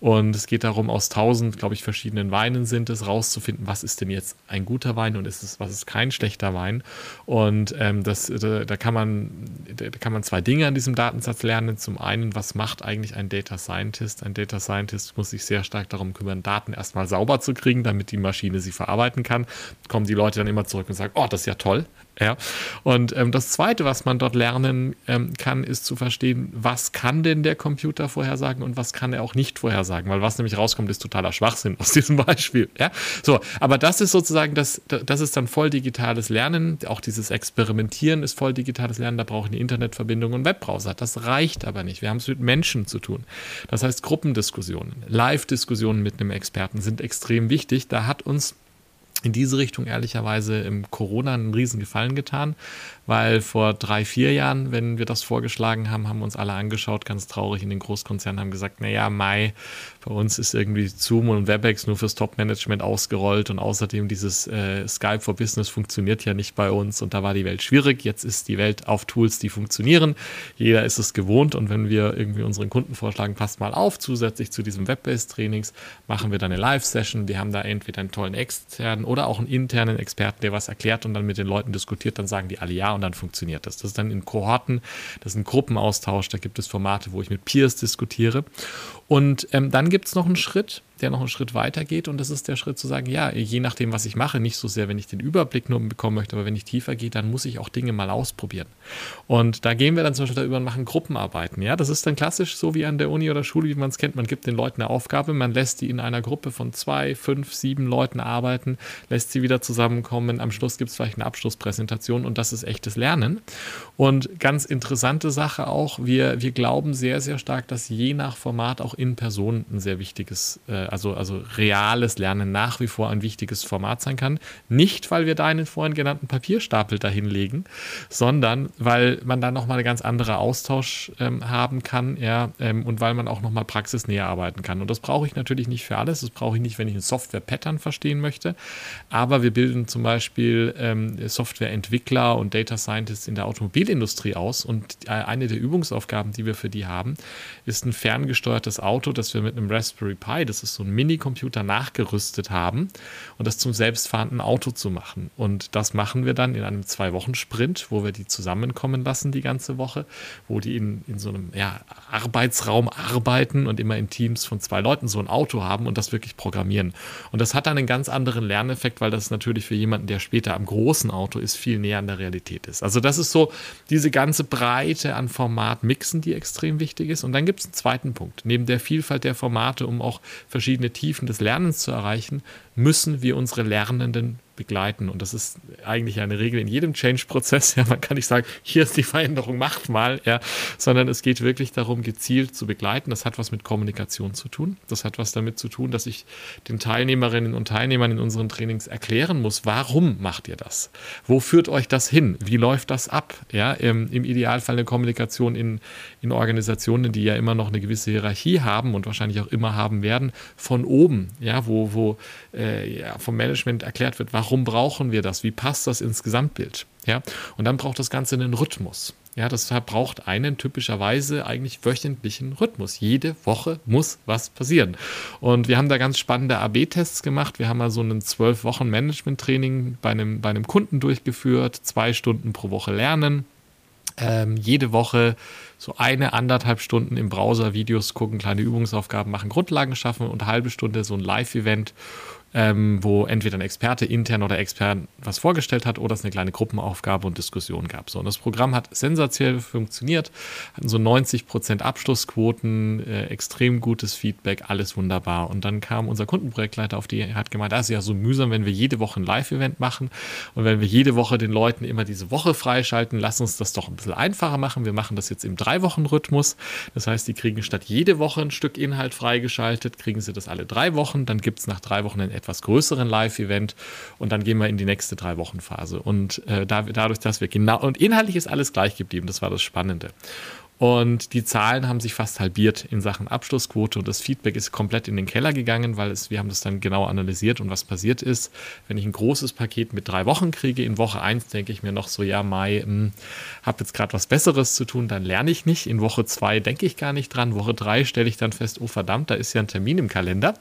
und es geht darum, aus tausend, glaube ich, verschiedenen Weinen sind es, rauszufinden, was ist denn jetzt ein guter Wein und ist es, was ist kein schlechter Wein. Und ähm, das, da, da, kann man, da kann man zwei Dinge an diesem Datensatz lernen. Zum einen, was macht eigentlich ein Data Scientist? Ein Data Scientist muss sich sehr stark darum kümmern, Daten erstmal sauber zu kriegen, damit die Maschine sie verarbeiten kann. Kommen die Leute dann immer zurück und sagen, oh, das ist ja toll. Ja. Und ähm, das Zweite, was man dort lernen ähm, kann, ist zu verstehen, was kann denn der Computer vorhersagen und was kann er auch nicht vorhersagen. Weil was nämlich rauskommt, ist totaler Schwachsinn aus *laughs* diesem Beispiel. Ja. So, aber das ist sozusagen, das, das ist dann voll digitales Lernen. Auch dieses Experimentieren ist voll digitales Lernen. Da brauche ich eine Internetverbindung und Webbrowser. Das reicht aber nicht. Wir haben es mit Menschen zu tun. Das heißt, Gruppendiskussionen, Live-Diskussionen mit einem Experten sind extrem wichtig. Da hat uns in diese Richtung ehrlicherweise im Corona einen riesen Gefallen getan, weil vor drei, vier Jahren, wenn wir das vorgeschlagen haben, haben uns alle angeschaut, ganz traurig in den Großkonzernen, haben gesagt, naja, Mai, bei uns ist irgendwie Zoom und WebEx nur fürs Top-Management ausgerollt und außerdem dieses äh, Skype for Business funktioniert ja nicht bei uns und da war die Welt schwierig. Jetzt ist die Welt auf Tools, die funktionieren. Jeder ist es gewohnt und wenn wir irgendwie unseren Kunden vorschlagen, passt mal auf, zusätzlich zu diesem Web-Based-Trainings machen wir dann eine Live-Session. Wir haben da entweder einen tollen externen oder auch einen internen Experten, der was erklärt und dann mit den Leuten diskutiert, dann sagen die alle ja und dann funktioniert das. Das ist dann in Kohorten, das ist ein Gruppenaustausch, da gibt es Formate, wo ich mit Peers diskutiere. Und ähm, dann gibt es noch einen Schritt, der noch einen Schritt weiter geht und das ist der Schritt zu sagen, ja, je nachdem, was ich mache, nicht so sehr, wenn ich den Überblick nur bekommen möchte, aber wenn ich tiefer gehe, dann muss ich auch Dinge mal ausprobieren. Und da gehen wir dann zum Beispiel darüber und machen Gruppenarbeiten. Ja, das ist dann klassisch so wie an der Uni oder Schule, wie man es kennt. Man gibt den Leuten eine Aufgabe, man lässt die in einer Gruppe von zwei, fünf, sieben Leuten arbeiten, lässt sie wieder zusammenkommen. Am Schluss gibt es vielleicht eine Abschlusspräsentation und das ist echtes Lernen. Und ganz interessante Sache auch, wir, wir glauben sehr, sehr stark, dass je nach Format auch in Person ein sehr wichtiges äh, also, also reales Lernen nach wie vor ein wichtiges Format sein kann. Nicht, weil wir da einen vorhin genannten Papierstapel dahinlegen, sondern weil man da nochmal einen ganz anderen Austausch ähm, haben kann ja, ähm, und weil man auch nochmal praxisnäher arbeiten kann. Und das brauche ich natürlich nicht für alles. Das brauche ich nicht, wenn ich ein Software-Pattern verstehen möchte. Aber wir bilden zum Beispiel ähm, Softwareentwickler und Data Scientists in der Automobilindustrie aus. Und äh, eine der Übungsaufgaben, die wir für die haben, ist ein ferngesteuertes Auto, das wir mit einem Raspberry Pi, das ist so ein Minicomputer nachgerüstet haben und das zum selbstfahrenden Auto zu machen. Und das machen wir dann in einem Zwei-Wochen-Sprint, wo wir die zusammenkommen lassen die ganze Woche, wo die in, in so einem ja, Arbeitsraum arbeiten und immer in Teams von zwei Leuten so ein Auto haben und das wirklich programmieren. Und das hat dann einen ganz anderen Lerneffekt, weil das natürlich für jemanden, der später am großen Auto ist, viel näher an der Realität ist. Also das ist so diese ganze Breite an Formatmixen, die extrem wichtig ist. Und dann gibt es einen zweiten Punkt. Neben der Vielfalt der Formate, um auch verschiedene verschiedene Tiefen des Lernens zu erreichen, müssen wir unsere Lernenden begleiten. Und das ist eigentlich eine Regel in jedem Change-Prozess. *laughs* Ja, man kann nicht sagen, hier ist die Veränderung, macht mal, ja, sondern es geht wirklich darum, gezielt zu begleiten. Das hat was mit Kommunikation zu tun. Das hat was damit zu tun, dass ich den Teilnehmerinnen und Teilnehmern in unseren Trainings erklären muss, warum macht ihr das? Wo führt euch das hin? Wie läuft das ab? Ja, im, im Idealfall eine Kommunikation in, in Organisationen, die ja immer noch eine gewisse Hierarchie haben und wahrscheinlich auch immer haben werden, von oben, ja, wo, wo äh, ja, vom Management erklärt wird, warum brauchen wir das? Wie passt das ins Gesamtbild? Ja, und dann braucht das Ganze einen Rhythmus. Ja, das braucht einen typischerweise eigentlich wöchentlichen Rhythmus. Jede Woche muss was passieren. Und wir haben da ganz spannende AB-Tests gemacht. Wir haben mal so ein zwölf Wochen Management-Training bei einem, bei einem Kunden durchgeführt, zwei Stunden pro Woche lernen. Ähm, jede Woche so eine, anderthalb Stunden im Browser Videos gucken, kleine Übungsaufgaben machen, Grundlagen schaffen und eine halbe Stunde so ein Live-Event ähm, wo entweder ein Experte intern oder extern was vorgestellt hat oder es eine kleine Gruppenaufgabe und Diskussion gab. So, und das Programm hat sensationell funktioniert, hatten so 90 Prozent Abschlussquoten, äh, extrem gutes Feedback, alles wunderbar. Und dann kam unser Kundenprojektleiter auf die, hat gemeint, das ist ja so mühsam, wenn wir jede Woche ein Live-Event machen und wenn wir jede Woche den Leuten immer diese Woche freischalten, lass uns das doch ein bisschen einfacher machen. Wir machen das jetzt im Drei-Wochen-Rhythmus. Das heißt, die kriegen statt jede Woche ein Stück Inhalt freigeschaltet, kriegen sie das alle drei Wochen. Dann gibt es nach drei Wochen ein etwas größeren Live-Event und dann gehen wir in die nächste drei Wochen Phase. Und äh, da, dadurch, dass wir genau und inhaltlich ist alles gleich geblieben, das war das Spannende. Und die Zahlen haben sich fast halbiert in Sachen Abschlussquote und das Feedback ist komplett in den Keller gegangen, weil es, wir haben das dann genau analysiert und was passiert ist, wenn ich ein großes Paket mit drei Wochen kriege, in Woche eins denke ich mir noch so, ja, Mai, hm, habe jetzt gerade was Besseres zu tun, dann lerne ich nicht. In Woche zwei denke ich gar nicht dran. Woche drei stelle ich dann fest, oh verdammt, da ist ja ein Termin im Kalender.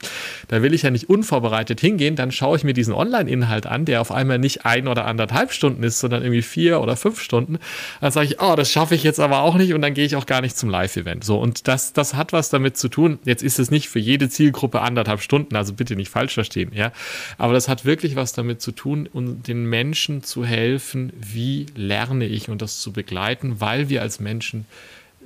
Da will ich ja nicht unvorbereitet hingehen. Dann schaue ich mir diesen Online-Inhalt an, der auf einmal nicht ein oder anderthalb Stunden ist, sondern irgendwie vier oder fünf Stunden. Dann sage ich, oh, das schaffe ich jetzt aber auch nicht und dann gehe gehe ich auch gar nicht zum Live-Event. So, und das, das hat was damit zu tun. Jetzt ist es nicht für jede Zielgruppe anderthalb Stunden, also bitte nicht falsch verstehen, ja. Aber das hat wirklich was damit zu tun, um den Menschen zu helfen, wie lerne ich und das zu begleiten, weil wir als Menschen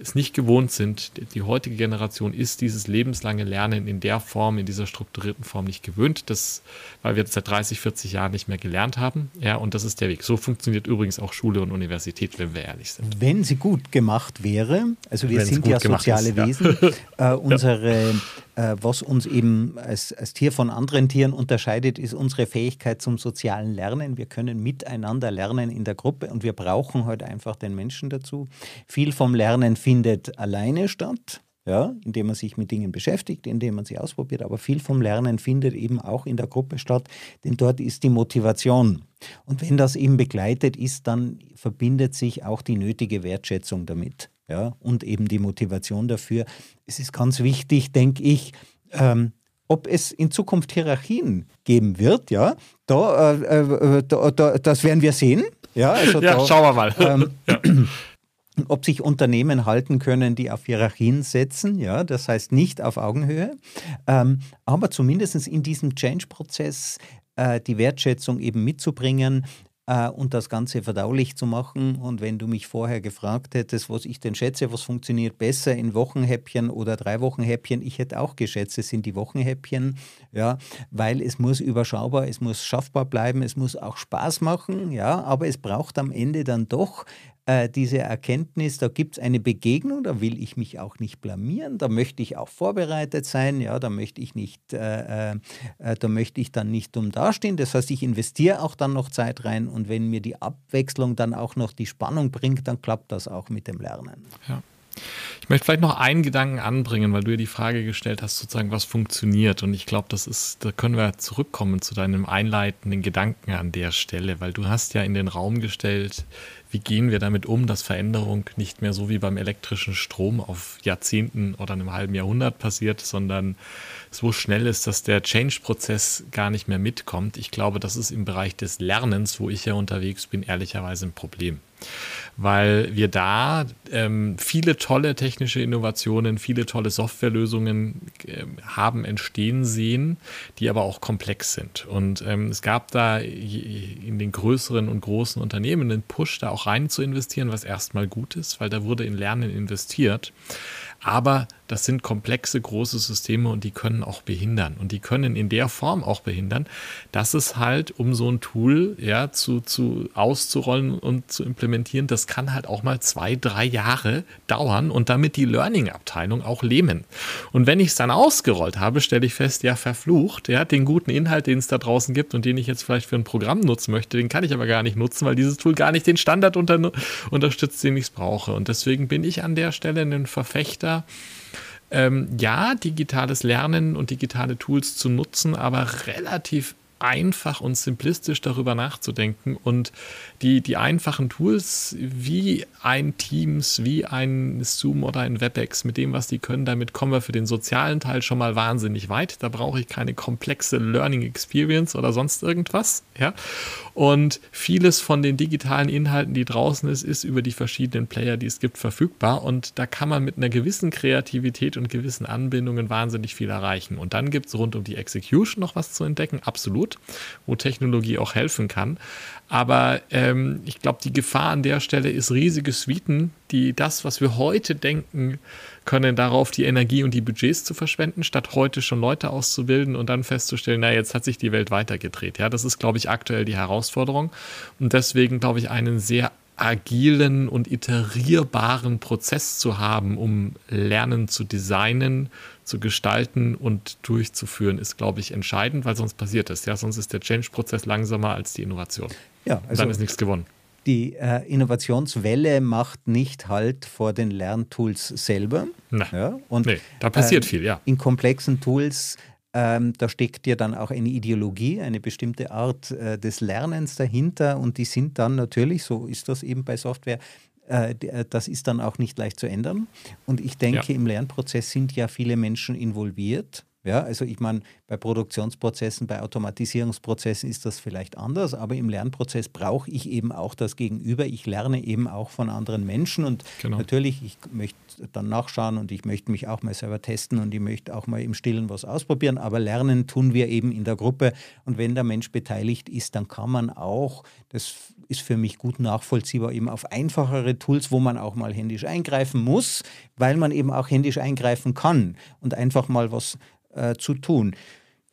es nicht gewohnt sind. Die heutige Generation ist dieses lebenslange Lernen in der Form, in dieser strukturierten Form nicht gewöhnt, das, weil wir das seit 30, 40 Jahren nicht mehr gelernt haben. Ja, und das ist der Weg. So funktioniert übrigens auch Schule und Universität, wenn wir ehrlich sind. Wenn sie gut gemacht wäre, also wir Wenn sind ja soziale ist, Wesen, *laughs* ja. Äh, unsere äh, was uns eben als, als Tier von anderen Tieren unterscheidet, ist unsere Fähigkeit zum sozialen Lernen. Wir können miteinander lernen in der Gruppe und wir brauchen heute halt einfach den Menschen dazu. Viel vom Lernen findet alleine statt ja, indem man sich mit Dingen beschäftigt, indem man sie ausprobiert. Aber viel vom Lernen findet eben auch in der Gruppe statt, denn dort ist die Motivation. Und wenn das eben begleitet ist, dann verbindet sich auch die nötige Wertschätzung damit ja, und eben die Motivation dafür. Es ist ganz wichtig, denke ich, ähm, ob es in Zukunft Hierarchien geben wird, ja, da, äh, äh da, da das werden wir sehen. Ja, also ja da, schauen wir mal. Ähm, ja. *clears throat* Ob sich Unternehmen halten können, die auf Hierarchien setzen, ja, das heißt nicht auf Augenhöhe, ähm, aber zumindest in diesem Change-Prozess äh, die Wertschätzung eben mitzubringen, äh, und das Ganze verdaulich zu machen. Und wenn du mich vorher gefragt hättest, was ich denn schätze, was funktioniert besser in Wochenhäppchen oder drei Wochenhäppchen, ich hätte auch geschätzt, es sind die Wochenhäppchen, ja, weil es muss überschaubar, es muss schaffbar bleiben, es muss auch Spaß machen, ja, aber es braucht am Ende dann doch äh, diese Erkenntnis, da gibt es eine Begegnung, da will ich mich auch nicht blamieren, da möchte ich auch vorbereitet sein, ja, da möchte ich nicht, äh, äh, äh, da möchte ich dann nicht dumm dastehen. Das heißt, ich investiere auch dann noch Zeit rein und wenn mir die Abwechslung dann auch noch die Spannung bringt, dann klappt das auch mit dem Lernen. Ja. Ich möchte vielleicht noch einen Gedanken anbringen, weil du ja die Frage gestellt hast, sozusagen, was funktioniert. Und ich glaube, das ist, da können wir zurückkommen zu deinem einleitenden Gedanken an der Stelle, weil du hast ja in den Raum gestellt, wie gehen wir damit um, dass Veränderung nicht mehr so wie beim elektrischen Strom auf Jahrzehnten oder einem halben Jahrhundert passiert, sondern so schnell ist, dass der Change-Prozess gar nicht mehr mitkommt. Ich glaube, das ist im Bereich des Lernens, wo ich ja unterwegs bin, ehrlicherweise ein Problem weil wir da ähm, viele tolle technische Innovationen, viele tolle Softwarelösungen äh, haben entstehen sehen, die aber auch komplex sind. Und ähm, es gab da in den größeren und großen Unternehmen einen Push, da auch rein zu investieren, was erstmal gut ist, weil da wurde in Lernen investiert. Aber das sind komplexe, große Systeme und die können auch behindern. Und die können in der Form auch behindern, dass es halt, um so ein Tool ja, zu, zu auszurollen und zu implementieren, das kann halt auch mal zwei, drei Jahre dauern und damit die Learning-Abteilung auch lähmen. Und wenn ich es dann ausgerollt habe, stelle ich fest, ja, verflucht, ja, den guten Inhalt, den es da draußen gibt und den ich jetzt vielleicht für ein Programm nutzen möchte, den kann ich aber gar nicht nutzen, weil dieses Tool gar nicht den Standard unter, unterstützt, den ich brauche. Und deswegen bin ich an der Stelle ein Verfechter, ähm, ja, digitales Lernen und digitale Tools zu nutzen, aber relativ einfach und simplistisch darüber nachzudenken und die, die einfachen Tools wie ein Teams, wie ein Zoom oder ein WebEx mit dem, was die können, damit kommen wir für den sozialen Teil schon mal wahnsinnig weit. Da brauche ich keine komplexe Learning Experience oder sonst irgendwas. Ja? Und vieles von den digitalen Inhalten, die draußen ist, ist über die verschiedenen Player, die es gibt, verfügbar. Und da kann man mit einer gewissen Kreativität und gewissen Anbindungen wahnsinnig viel erreichen. Und dann gibt es rund um die Execution noch was zu entdecken, absolut, wo Technologie auch helfen kann. Aber ähm, ich glaube, die Gefahr an der Stelle ist riesige Suiten, die das, was wir heute denken können, darauf die Energie und die Budgets zu verschwenden, statt heute schon Leute auszubilden und dann festzustellen, na, jetzt hat sich die Welt weitergedreht. Ja, das ist, glaube ich, aktuell die Herausforderung. Und deswegen, glaube ich, einen sehr agilen und iterierbaren Prozess zu haben, um Lernen zu designen, zu gestalten und durchzuführen, ist, glaube ich, entscheidend, weil sonst passiert es. Ja, sonst ist der Change-Prozess langsamer als die Innovation. Ja, also dann ist nichts gewonnen. Die äh, Innovationswelle macht nicht halt vor den Lerntools selber. Na, ja, und, nee, da passiert äh, viel, ja. In komplexen Tools ähm, da steckt ja dann auch eine Ideologie, eine bestimmte Art äh, des Lernens dahinter und die sind dann natürlich, so ist das eben bei Software, das ist dann auch nicht leicht zu ändern. Und ich denke, ja. im Lernprozess sind ja viele Menschen involviert. Ja, also ich meine, bei Produktionsprozessen, bei Automatisierungsprozessen ist das vielleicht anders, aber im Lernprozess brauche ich eben auch das Gegenüber. Ich lerne eben auch von anderen Menschen und genau. natürlich, ich möchte dann nachschauen und ich möchte mich auch mal selber testen und ich möchte auch mal im Stillen was ausprobieren, aber lernen tun wir eben in der Gruppe und wenn der Mensch beteiligt ist, dann kann man auch, das ist für mich gut nachvollziehbar, eben auf einfachere Tools, wo man auch mal händisch eingreifen muss, weil man eben auch händisch eingreifen kann und einfach mal was äh, zu tun.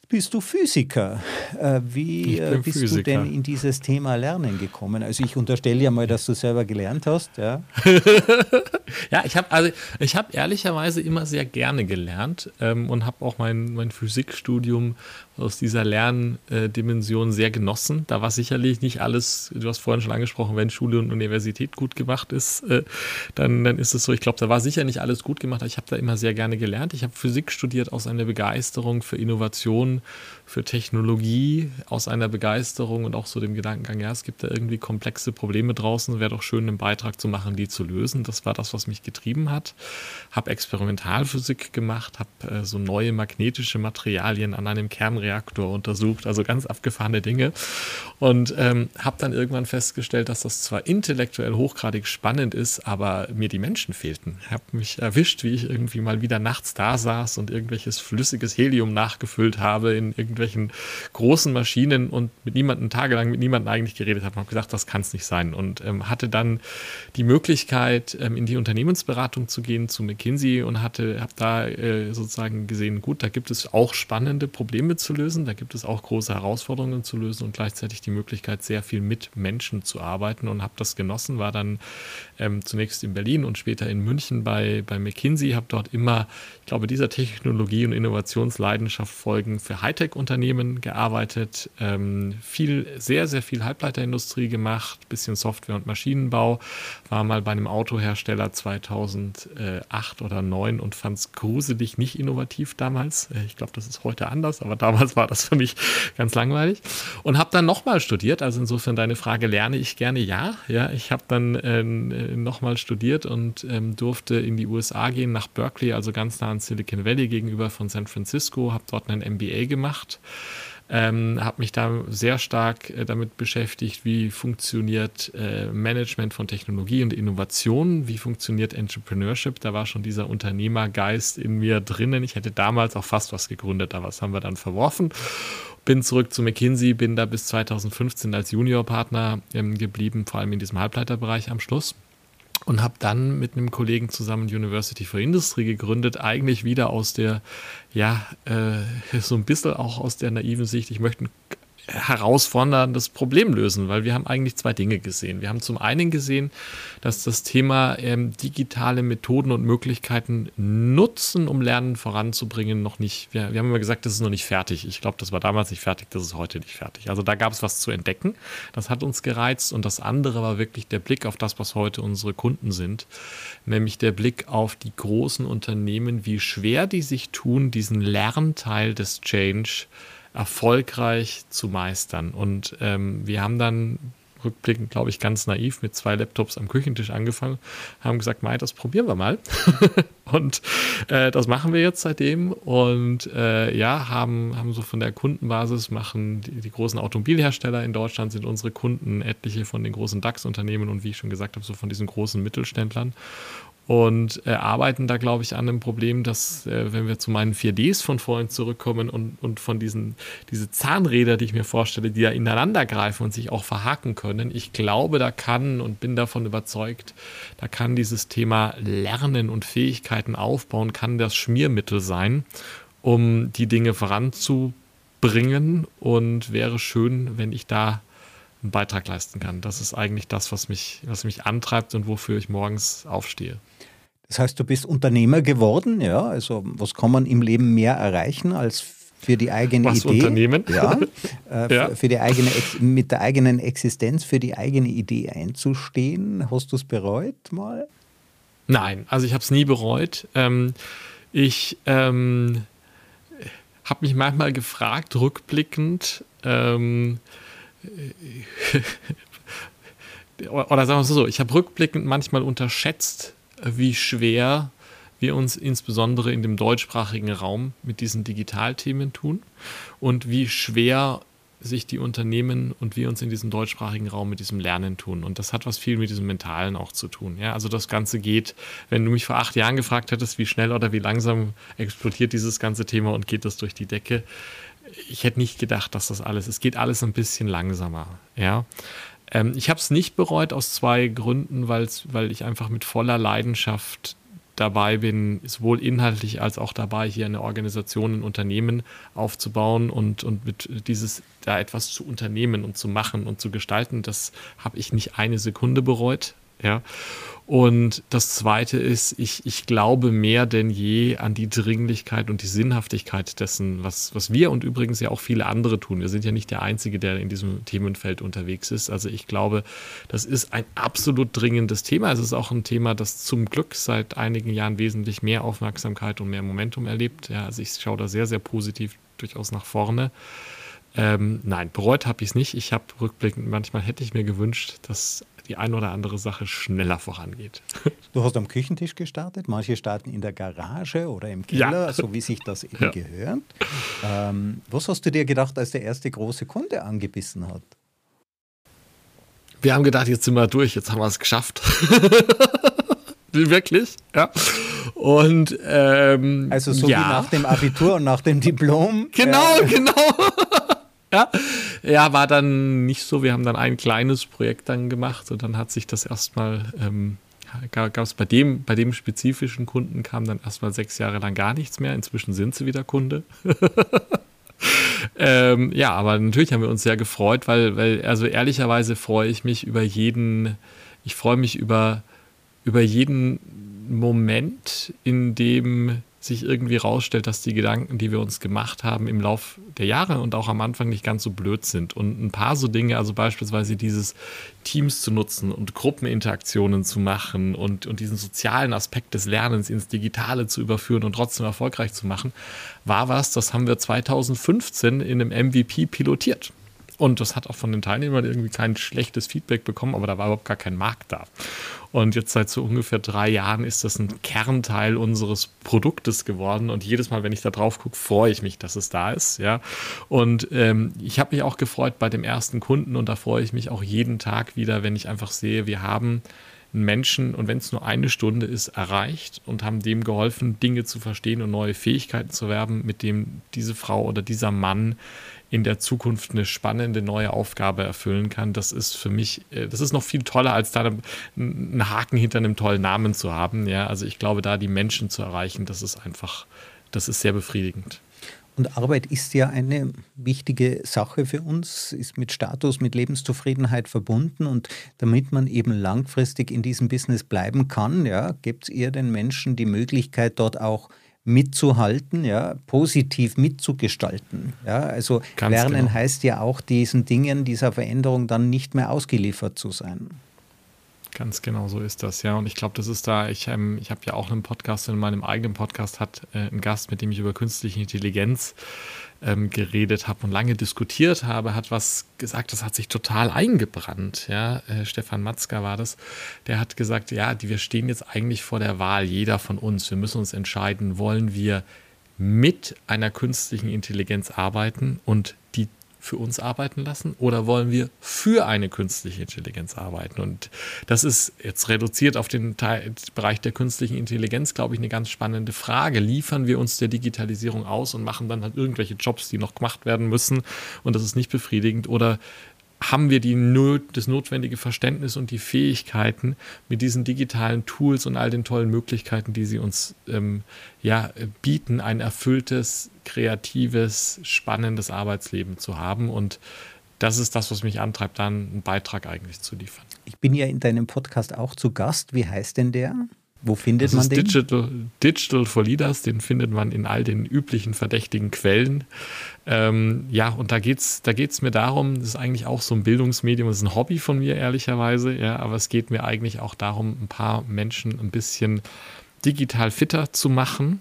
Bist du Physiker? Äh, wie äh, bist Physiker. du denn in dieses Thema Lernen gekommen? Also ich unterstelle ja mal, dass du selber gelernt hast. Ja, *laughs* ja ich habe also ich ehrlicherweise immer sehr gerne gelernt ähm, und habe auch mein, mein Physikstudium aus dieser Lerndimension sehr genossen. Da war sicherlich nicht alles, du hast vorhin schon angesprochen, wenn Schule und Universität gut gemacht ist, äh, dann, dann ist es so, ich glaube, da war sicher nicht alles gut gemacht, aber ich habe da immer sehr gerne gelernt. Ich habe Physik studiert aus einer Begeisterung für Innovation, für Technologie, aus einer Begeisterung und auch so dem Gedankengang, ja, es gibt da irgendwie komplexe Probleme draußen, wäre doch schön, einen Beitrag zu machen, die zu lösen. Das war das, was mich getrieben hat. Habe Experimentalphysik gemacht, habe äh, so neue magnetische Materialien an einem Kern Reaktor untersucht, also ganz abgefahrene Dinge. Und ähm, habe dann irgendwann festgestellt, dass das zwar intellektuell hochgradig spannend ist, aber mir die Menschen fehlten. Habe mich erwischt, wie ich irgendwie mal wieder nachts da saß und irgendwelches flüssiges Helium nachgefüllt habe in irgendwelchen großen Maschinen und mit niemandem tagelang mit niemandem eigentlich geredet habe. Habe gesagt, das kann es nicht sein. Und ähm, hatte dann die Möglichkeit, ähm, in die Unternehmensberatung zu gehen zu McKinsey und habe da äh, sozusagen gesehen, gut, da gibt es auch spannende Probleme zu lösen. Da gibt es auch große Herausforderungen zu lösen und gleichzeitig die Möglichkeit, sehr viel mit Menschen zu arbeiten und habe das genossen. War dann ähm, zunächst in Berlin und später in München bei, bei McKinsey, habe dort immer, ich glaube, dieser Technologie- und Innovationsleidenschaft folgen für Hightech-Unternehmen gearbeitet, ähm, viel, sehr, sehr viel Halbleiterindustrie gemacht, bisschen Software- und Maschinenbau, war mal bei einem Autohersteller 2008 oder 2009 und fand es gruselig nicht innovativ damals. Äh, ich glaube, das ist heute anders, aber damals damals war das für mich ganz langweilig. Und habe dann nochmal studiert. Also insofern deine Frage, lerne ich gerne? Ja. ja ich habe dann äh, nochmal studiert und ähm, durfte in die USA gehen, nach Berkeley, also ganz nah an Silicon Valley gegenüber von San Francisco, habe dort ein MBA gemacht. Ähm, habe mich da sehr stark äh, damit beschäftigt, wie funktioniert äh, Management von Technologie und Innovation, wie funktioniert Entrepreneurship. Da war schon dieser Unternehmergeist in mir drinnen. Ich hätte damals auch fast was gegründet, aber was haben wir dann verworfen. Bin zurück zu McKinsey, bin da bis 2015 als Juniorpartner ähm, geblieben, vor allem in diesem Halbleiterbereich am Schluss und habe dann mit einem Kollegen zusammen University for Industry gegründet, eigentlich wieder aus der, ja, äh, *laughs* so ein bisschen auch aus der naiven Sicht, ich möchte herausforderndes Problem lösen, weil wir haben eigentlich zwei Dinge gesehen. Wir haben zum einen gesehen, dass das Thema ähm, digitale Methoden und Möglichkeiten nutzen, um Lernen voranzubringen, noch nicht, wir, wir haben immer gesagt, das ist noch nicht fertig. Ich glaube, das war damals nicht fertig, das ist heute nicht fertig. Also da gab es was zu entdecken. Das hat uns gereizt und das andere war wirklich der Blick auf das, was heute unsere Kunden sind, nämlich der Blick auf die großen Unternehmen, wie schwer die sich tun, diesen Lernteil des Change erfolgreich zu meistern. Und ähm, wir haben dann rückblickend, glaube ich, ganz naiv mit zwei Laptops am Küchentisch angefangen, haben gesagt, Mai, das probieren wir mal. *laughs* und äh, das machen wir jetzt seitdem. Und äh, ja, haben, haben so von der Kundenbasis machen die, die, großen Automobilhersteller in Deutschland sind unsere Kunden, etliche von den großen DAX-Unternehmen und wie ich schon gesagt habe, so von diesen großen Mittelständlern und äh, arbeiten da, glaube ich, an einem Problem, dass, äh, wenn wir zu meinen 4Ds von vorhin zurückkommen und, und von diesen diese Zahnräder, die ich mir vorstelle, die da ineinander greifen und sich auch verhaken können, ich glaube, da kann und bin davon überzeugt, da kann dieses Thema Lernen und Fähigkeiten aufbauen, kann das Schmiermittel sein, um die Dinge voranzubringen. Und wäre schön, wenn ich da einen Beitrag leisten kann. Das ist eigentlich das, was mich, was mich antreibt und wofür ich morgens aufstehe. Das heißt, du bist Unternehmer geworden, ja? Also was kann man im Leben mehr erreichen als für die eigene was Idee? Unternehmen? Ja, *laughs* äh, ja. Für die eigene, mit der eigenen Existenz für die eigene Idee einzustehen. Hast du es bereut mal? Nein, also ich habe es nie bereut. Ähm, ich ähm, habe mich manchmal gefragt, rückblickend, ähm, *laughs* oder sagen wir es so, ich habe rückblickend manchmal unterschätzt, wie schwer wir uns insbesondere in dem deutschsprachigen Raum mit diesen Digitalthemen tun und wie schwer sich die Unternehmen und wir uns in diesem deutschsprachigen Raum mit diesem Lernen tun. Und das hat was viel mit diesem Mentalen auch zu tun. Ja, also das Ganze geht, wenn du mich vor acht Jahren gefragt hättest, wie schnell oder wie langsam explodiert dieses ganze Thema und geht das durch die Decke, ich hätte nicht gedacht, dass das alles, es geht alles ein bisschen langsamer, ja. Ähm, ich habe es nicht bereut aus zwei Gründen, weil's, weil ich einfach mit voller Leidenschaft dabei bin, sowohl inhaltlich als auch dabei, hier eine Organisation, ein Unternehmen aufzubauen und, und mit dieses da etwas zu unternehmen und zu machen und zu gestalten, das habe ich nicht eine Sekunde bereut. Ja. Und das Zweite ist, ich, ich glaube mehr denn je an die Dringlichkeit und die Sinnhaftigkeit dessen, was, was wir und übrigens ja auch viele andere tun. Wir sind ja nicht der Einzige, der in diesem Themenfeld unterwegs ist. Also ich glaube, das ist ein absolut dringendes Thema. Es ist auch ein Thema, das zum Glück seit einigen Jahren wesentlich mehr Aufmerksamkeit und mehr Momentum erlebt. Ja, also ich schaue da sehr, sehr positiv durchaus nach vorne. Ähm, nein, bereut habe ich es nicht. Ich habe rückblickend, manchmal hätte ich mir gewünscht, dass die eine oder andere Sache schneller vorangeht. *laughs* Du hast am Küchentisch gestartet, manche starten in der Garage oder im Keller, ja. so wie sich das eben ja. gehört. Ähm, was hast du dir gedacht, als der erste große Kunde angebissen hat? Wir haben gedacht, jetzt sind wir durch, jetzt haben wir es geschafft. *laughs* Wirklich, ja. Und ähm, also so ja. wie nach dem Abitur und nach dem Diplom. *laughs* Genau, äh, genau ja. ja, war dann nicht so. Wir haben dann ein kleines Projekt dann gemacht und dann hat sich das erstmal, ähm, gab es bei dem, bei dem spezifischen Kunden kam dann erstmal sechs Jahre lang gar nichts mehr. Inzwischen sind sie wieder Kunde. *laughs* ähm, ja, aber natürlich haben wir uns sehr gefreut, weil, weil, also ehrlicherweise freue ich mich über jeden, ich freue mich über, über jeden Moment, in dem sich irgendwie rausstellt, dass die Gedanken, die wir uns gemacht haben im Lauf der Jahre und auch am Anfang nicht ganz so blöd sind. Und ein paar so Dinge, also beispielsweise dieses Teams zu nutzen und Gruppeninteraktionen zu machen und, und diesen sozialen Aspekt des Lernens ins Digitale zu überführen und trotzdem erfolgreich zu machen, war was, das haben wir 2015 in einem MVP pilotiert. Und das hat auch von den Teilnehmern irgendwie kein schlechtes Feedback bekommen, aber da war überhaupt gar kein Markt da. Und jetzt seit so ungefähr drei Jahren ist das ein Kernteil unseres Produktes geworden. Und jedes Mal, wenn ich da drauf gucke, freue ich mich, dass es da ist. Ja. Und ähm, ich habe mich auch gefreut bei dem ersten Kunden und da freue ich mich auch jeden Tag wieder, wenn ich einfach sehe, wir haben einen Menschen und wenn es nur eine Stunde ist, erreicht und haben dem geholfen, Dinge zu verstehen und neue Fähigkeiten zu werben, mit dem diese Frau oder dieser Mann in der Zukunft eine spannende neue Aufgabe erfüllen kann. Das ist für mich, äh, das ist noch viel toller, als da einen Haken hinter einem tollen Namen zu haben. Ja, also ich glaube, da die Menschen zu erreichen, das ist einfach, das ist sehr befriedigend. Und Arbeit ist ja eine wichtige Sache für uns, ist mit Status, mit Lebenszufriedenheit verbunden. Und damit man eben langfristig in diesem Business bleiben kann, ja, gibt es eher den Menschen die Möglichkeit, dort auch mitzuhalten, ja, positiv mitzugestalten. Ja, also Ganz lernen genau. heißt ja auch, diesen Dingen, dieser Veränderung dann nicht mehr ausgeliefert zu sein. Ganz genau so ist das, ja. Und ich glaube, das ist da, ich, ähm, ich habe ja auch einen Podcast, in meinem eigenen Podcast hat äh, ein Gast, mit dem ich über künstliche Intelligenz ähm, geredet habe und lange diskutiert habe, hat was gesagt, das hat sich total eingebrannt. Ja, äh, Stefan Matzka war das. Der hat gesagt, ja, die, wir stehen jetzt eigentlich vor der Wahl, jeder von uns. Wir müssen uns entscheiden, wollen wir mit einer künstlichen Intelligenz arbeiten und für uns arbeiten lassen oder wollen wir für eine künstliche Intelligenz arbeiten? Und das ist jetzt reduziert auf den Teil, Bereich der künstlichen Intelligenz, glaube ich, eine ganz spannende Frage. Liefern wir uns der Digitalisierung aus und machen dann halt irgendwelche Jobs, die noch gemacht werden müssen und das ist nicht befriedigend oder haben wir die das notwendige Verständnis und die Fähigkeiten, mit diesen digitalen Tools und all den tollen Möglichkeiten, die sie uns ähm, ja, bieten, ein erfülltes, kreatives, spannendes Arbeitsleben zu haben. Und das ist das, was mich antreibt, dann einen Beitrag eigentlich zu liefern. Ich bin ja in deinem Podcast auch zu Gast. Wie heißt denn der? Wo findet das man den? Digital, Digital for Leaders, den findet man in all den üblichen verdächtigen Quellen. Ähm, ja, und da geht es da geht's mir darum, das ist eigentlich auch so ein Bildungsmedium, das ist ein Hobby von mir, ehrlicherweise, ja, aber es geht mir eigentlich auch darum, ein paar Menschen ein bisschen digital fitter zu machen.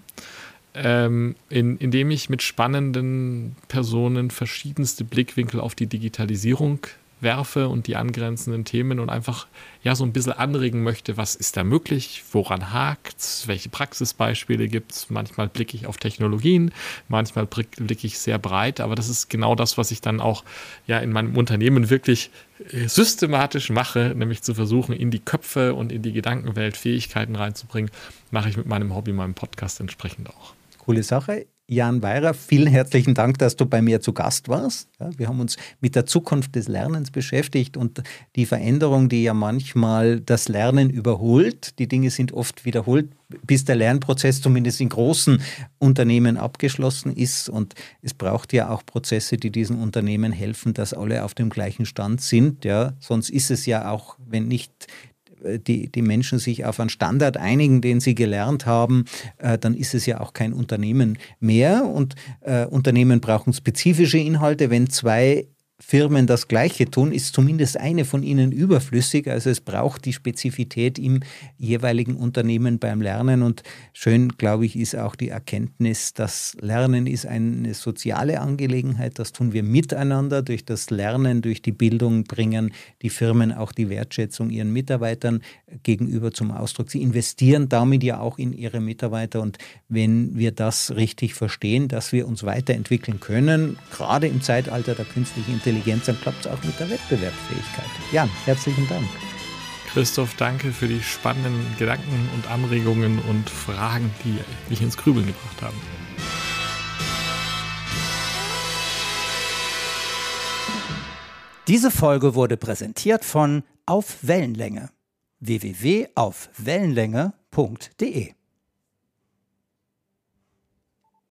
Ähm, in, indem ich mit spannenden Personen verschiedenste Blickwinkel auf die Digitalisierung werfe und die angrenzenden Themen und einfach ja so ein bisschen anregen möchte, was ist da möglich, woran hakt es, welche Praxisbeispiele gibt es. Manchmal blicke ich auf Technologien, manchmal blicke ich sehr breit, aber das ist genau das, was ich dann auch ja in meinem Unternehmen wirklich äh, systematisch mache, nämlich zu versuchen, in die Köpfe und in die Gedankenwelt Fähigkeiten reinzubringen, mache ich mit meinem Hobby, meinem Podcast entsprechend auch. Coole Sache. Jan Weirer, vielen herzlichen Dank, dass du bei mir zu Gast warst. Ja, wir haben uns mit der Zukunft des Lernens beschäftigt und die Veränderung, die ja manchmal das Lernen überholt. Die Dinge sind oft wiederholt, bis der Lernprozess zumindest in großen Unternehmen abgeschlossen ist. Und es braucht ja auch Prozesse, die diesen Unternehmen helfen, dass alle auf dem gleichen Stand sind. Ja, sonst ist es ja auch, wenn nicht die, die Menschen sich auf einen Standard einigen, den sie gelernt haben, äh, dann ist es ja auch kein Unternehmen mehr. Und äh, Unternehmen brauchen spezifische Inhalte. Wenn zwei Firmen das Gleiche tun, ist zumindest eine von ihnen überflüssig. Also es braucht die Spezifität im jeweiligen Unternehmen beim Lernen. Und schön, glaube ich, ist auch die Erkenntnis, dass Lernen ist eine soziale Angelegenheit. Das tun wir miteinander. Durch das Lernen, durch die Bildung bringen die Firmen auch die Wertschätzung ihren Mitarbeitern gegenüber zum Ausdruck. Sie investieren damit ja auch in ihre Mitarbeiter. Und wenn wir das richtig verstehen, dass wir uns weiterentwickeln können, gerade im Zeitalter der künstlichen Intelligenz, dann klappt es auch mit der Wettbewerbsfähigkeit. Jan, herzlichen Dank. Christoph, danke für die spannenden Gedanken und Anregungen und Fragen, die mich ins Grübeln gebracht haben. Diese Folge wurde präsentiert von Auf Wellenlänge www.aufwellenlänge.de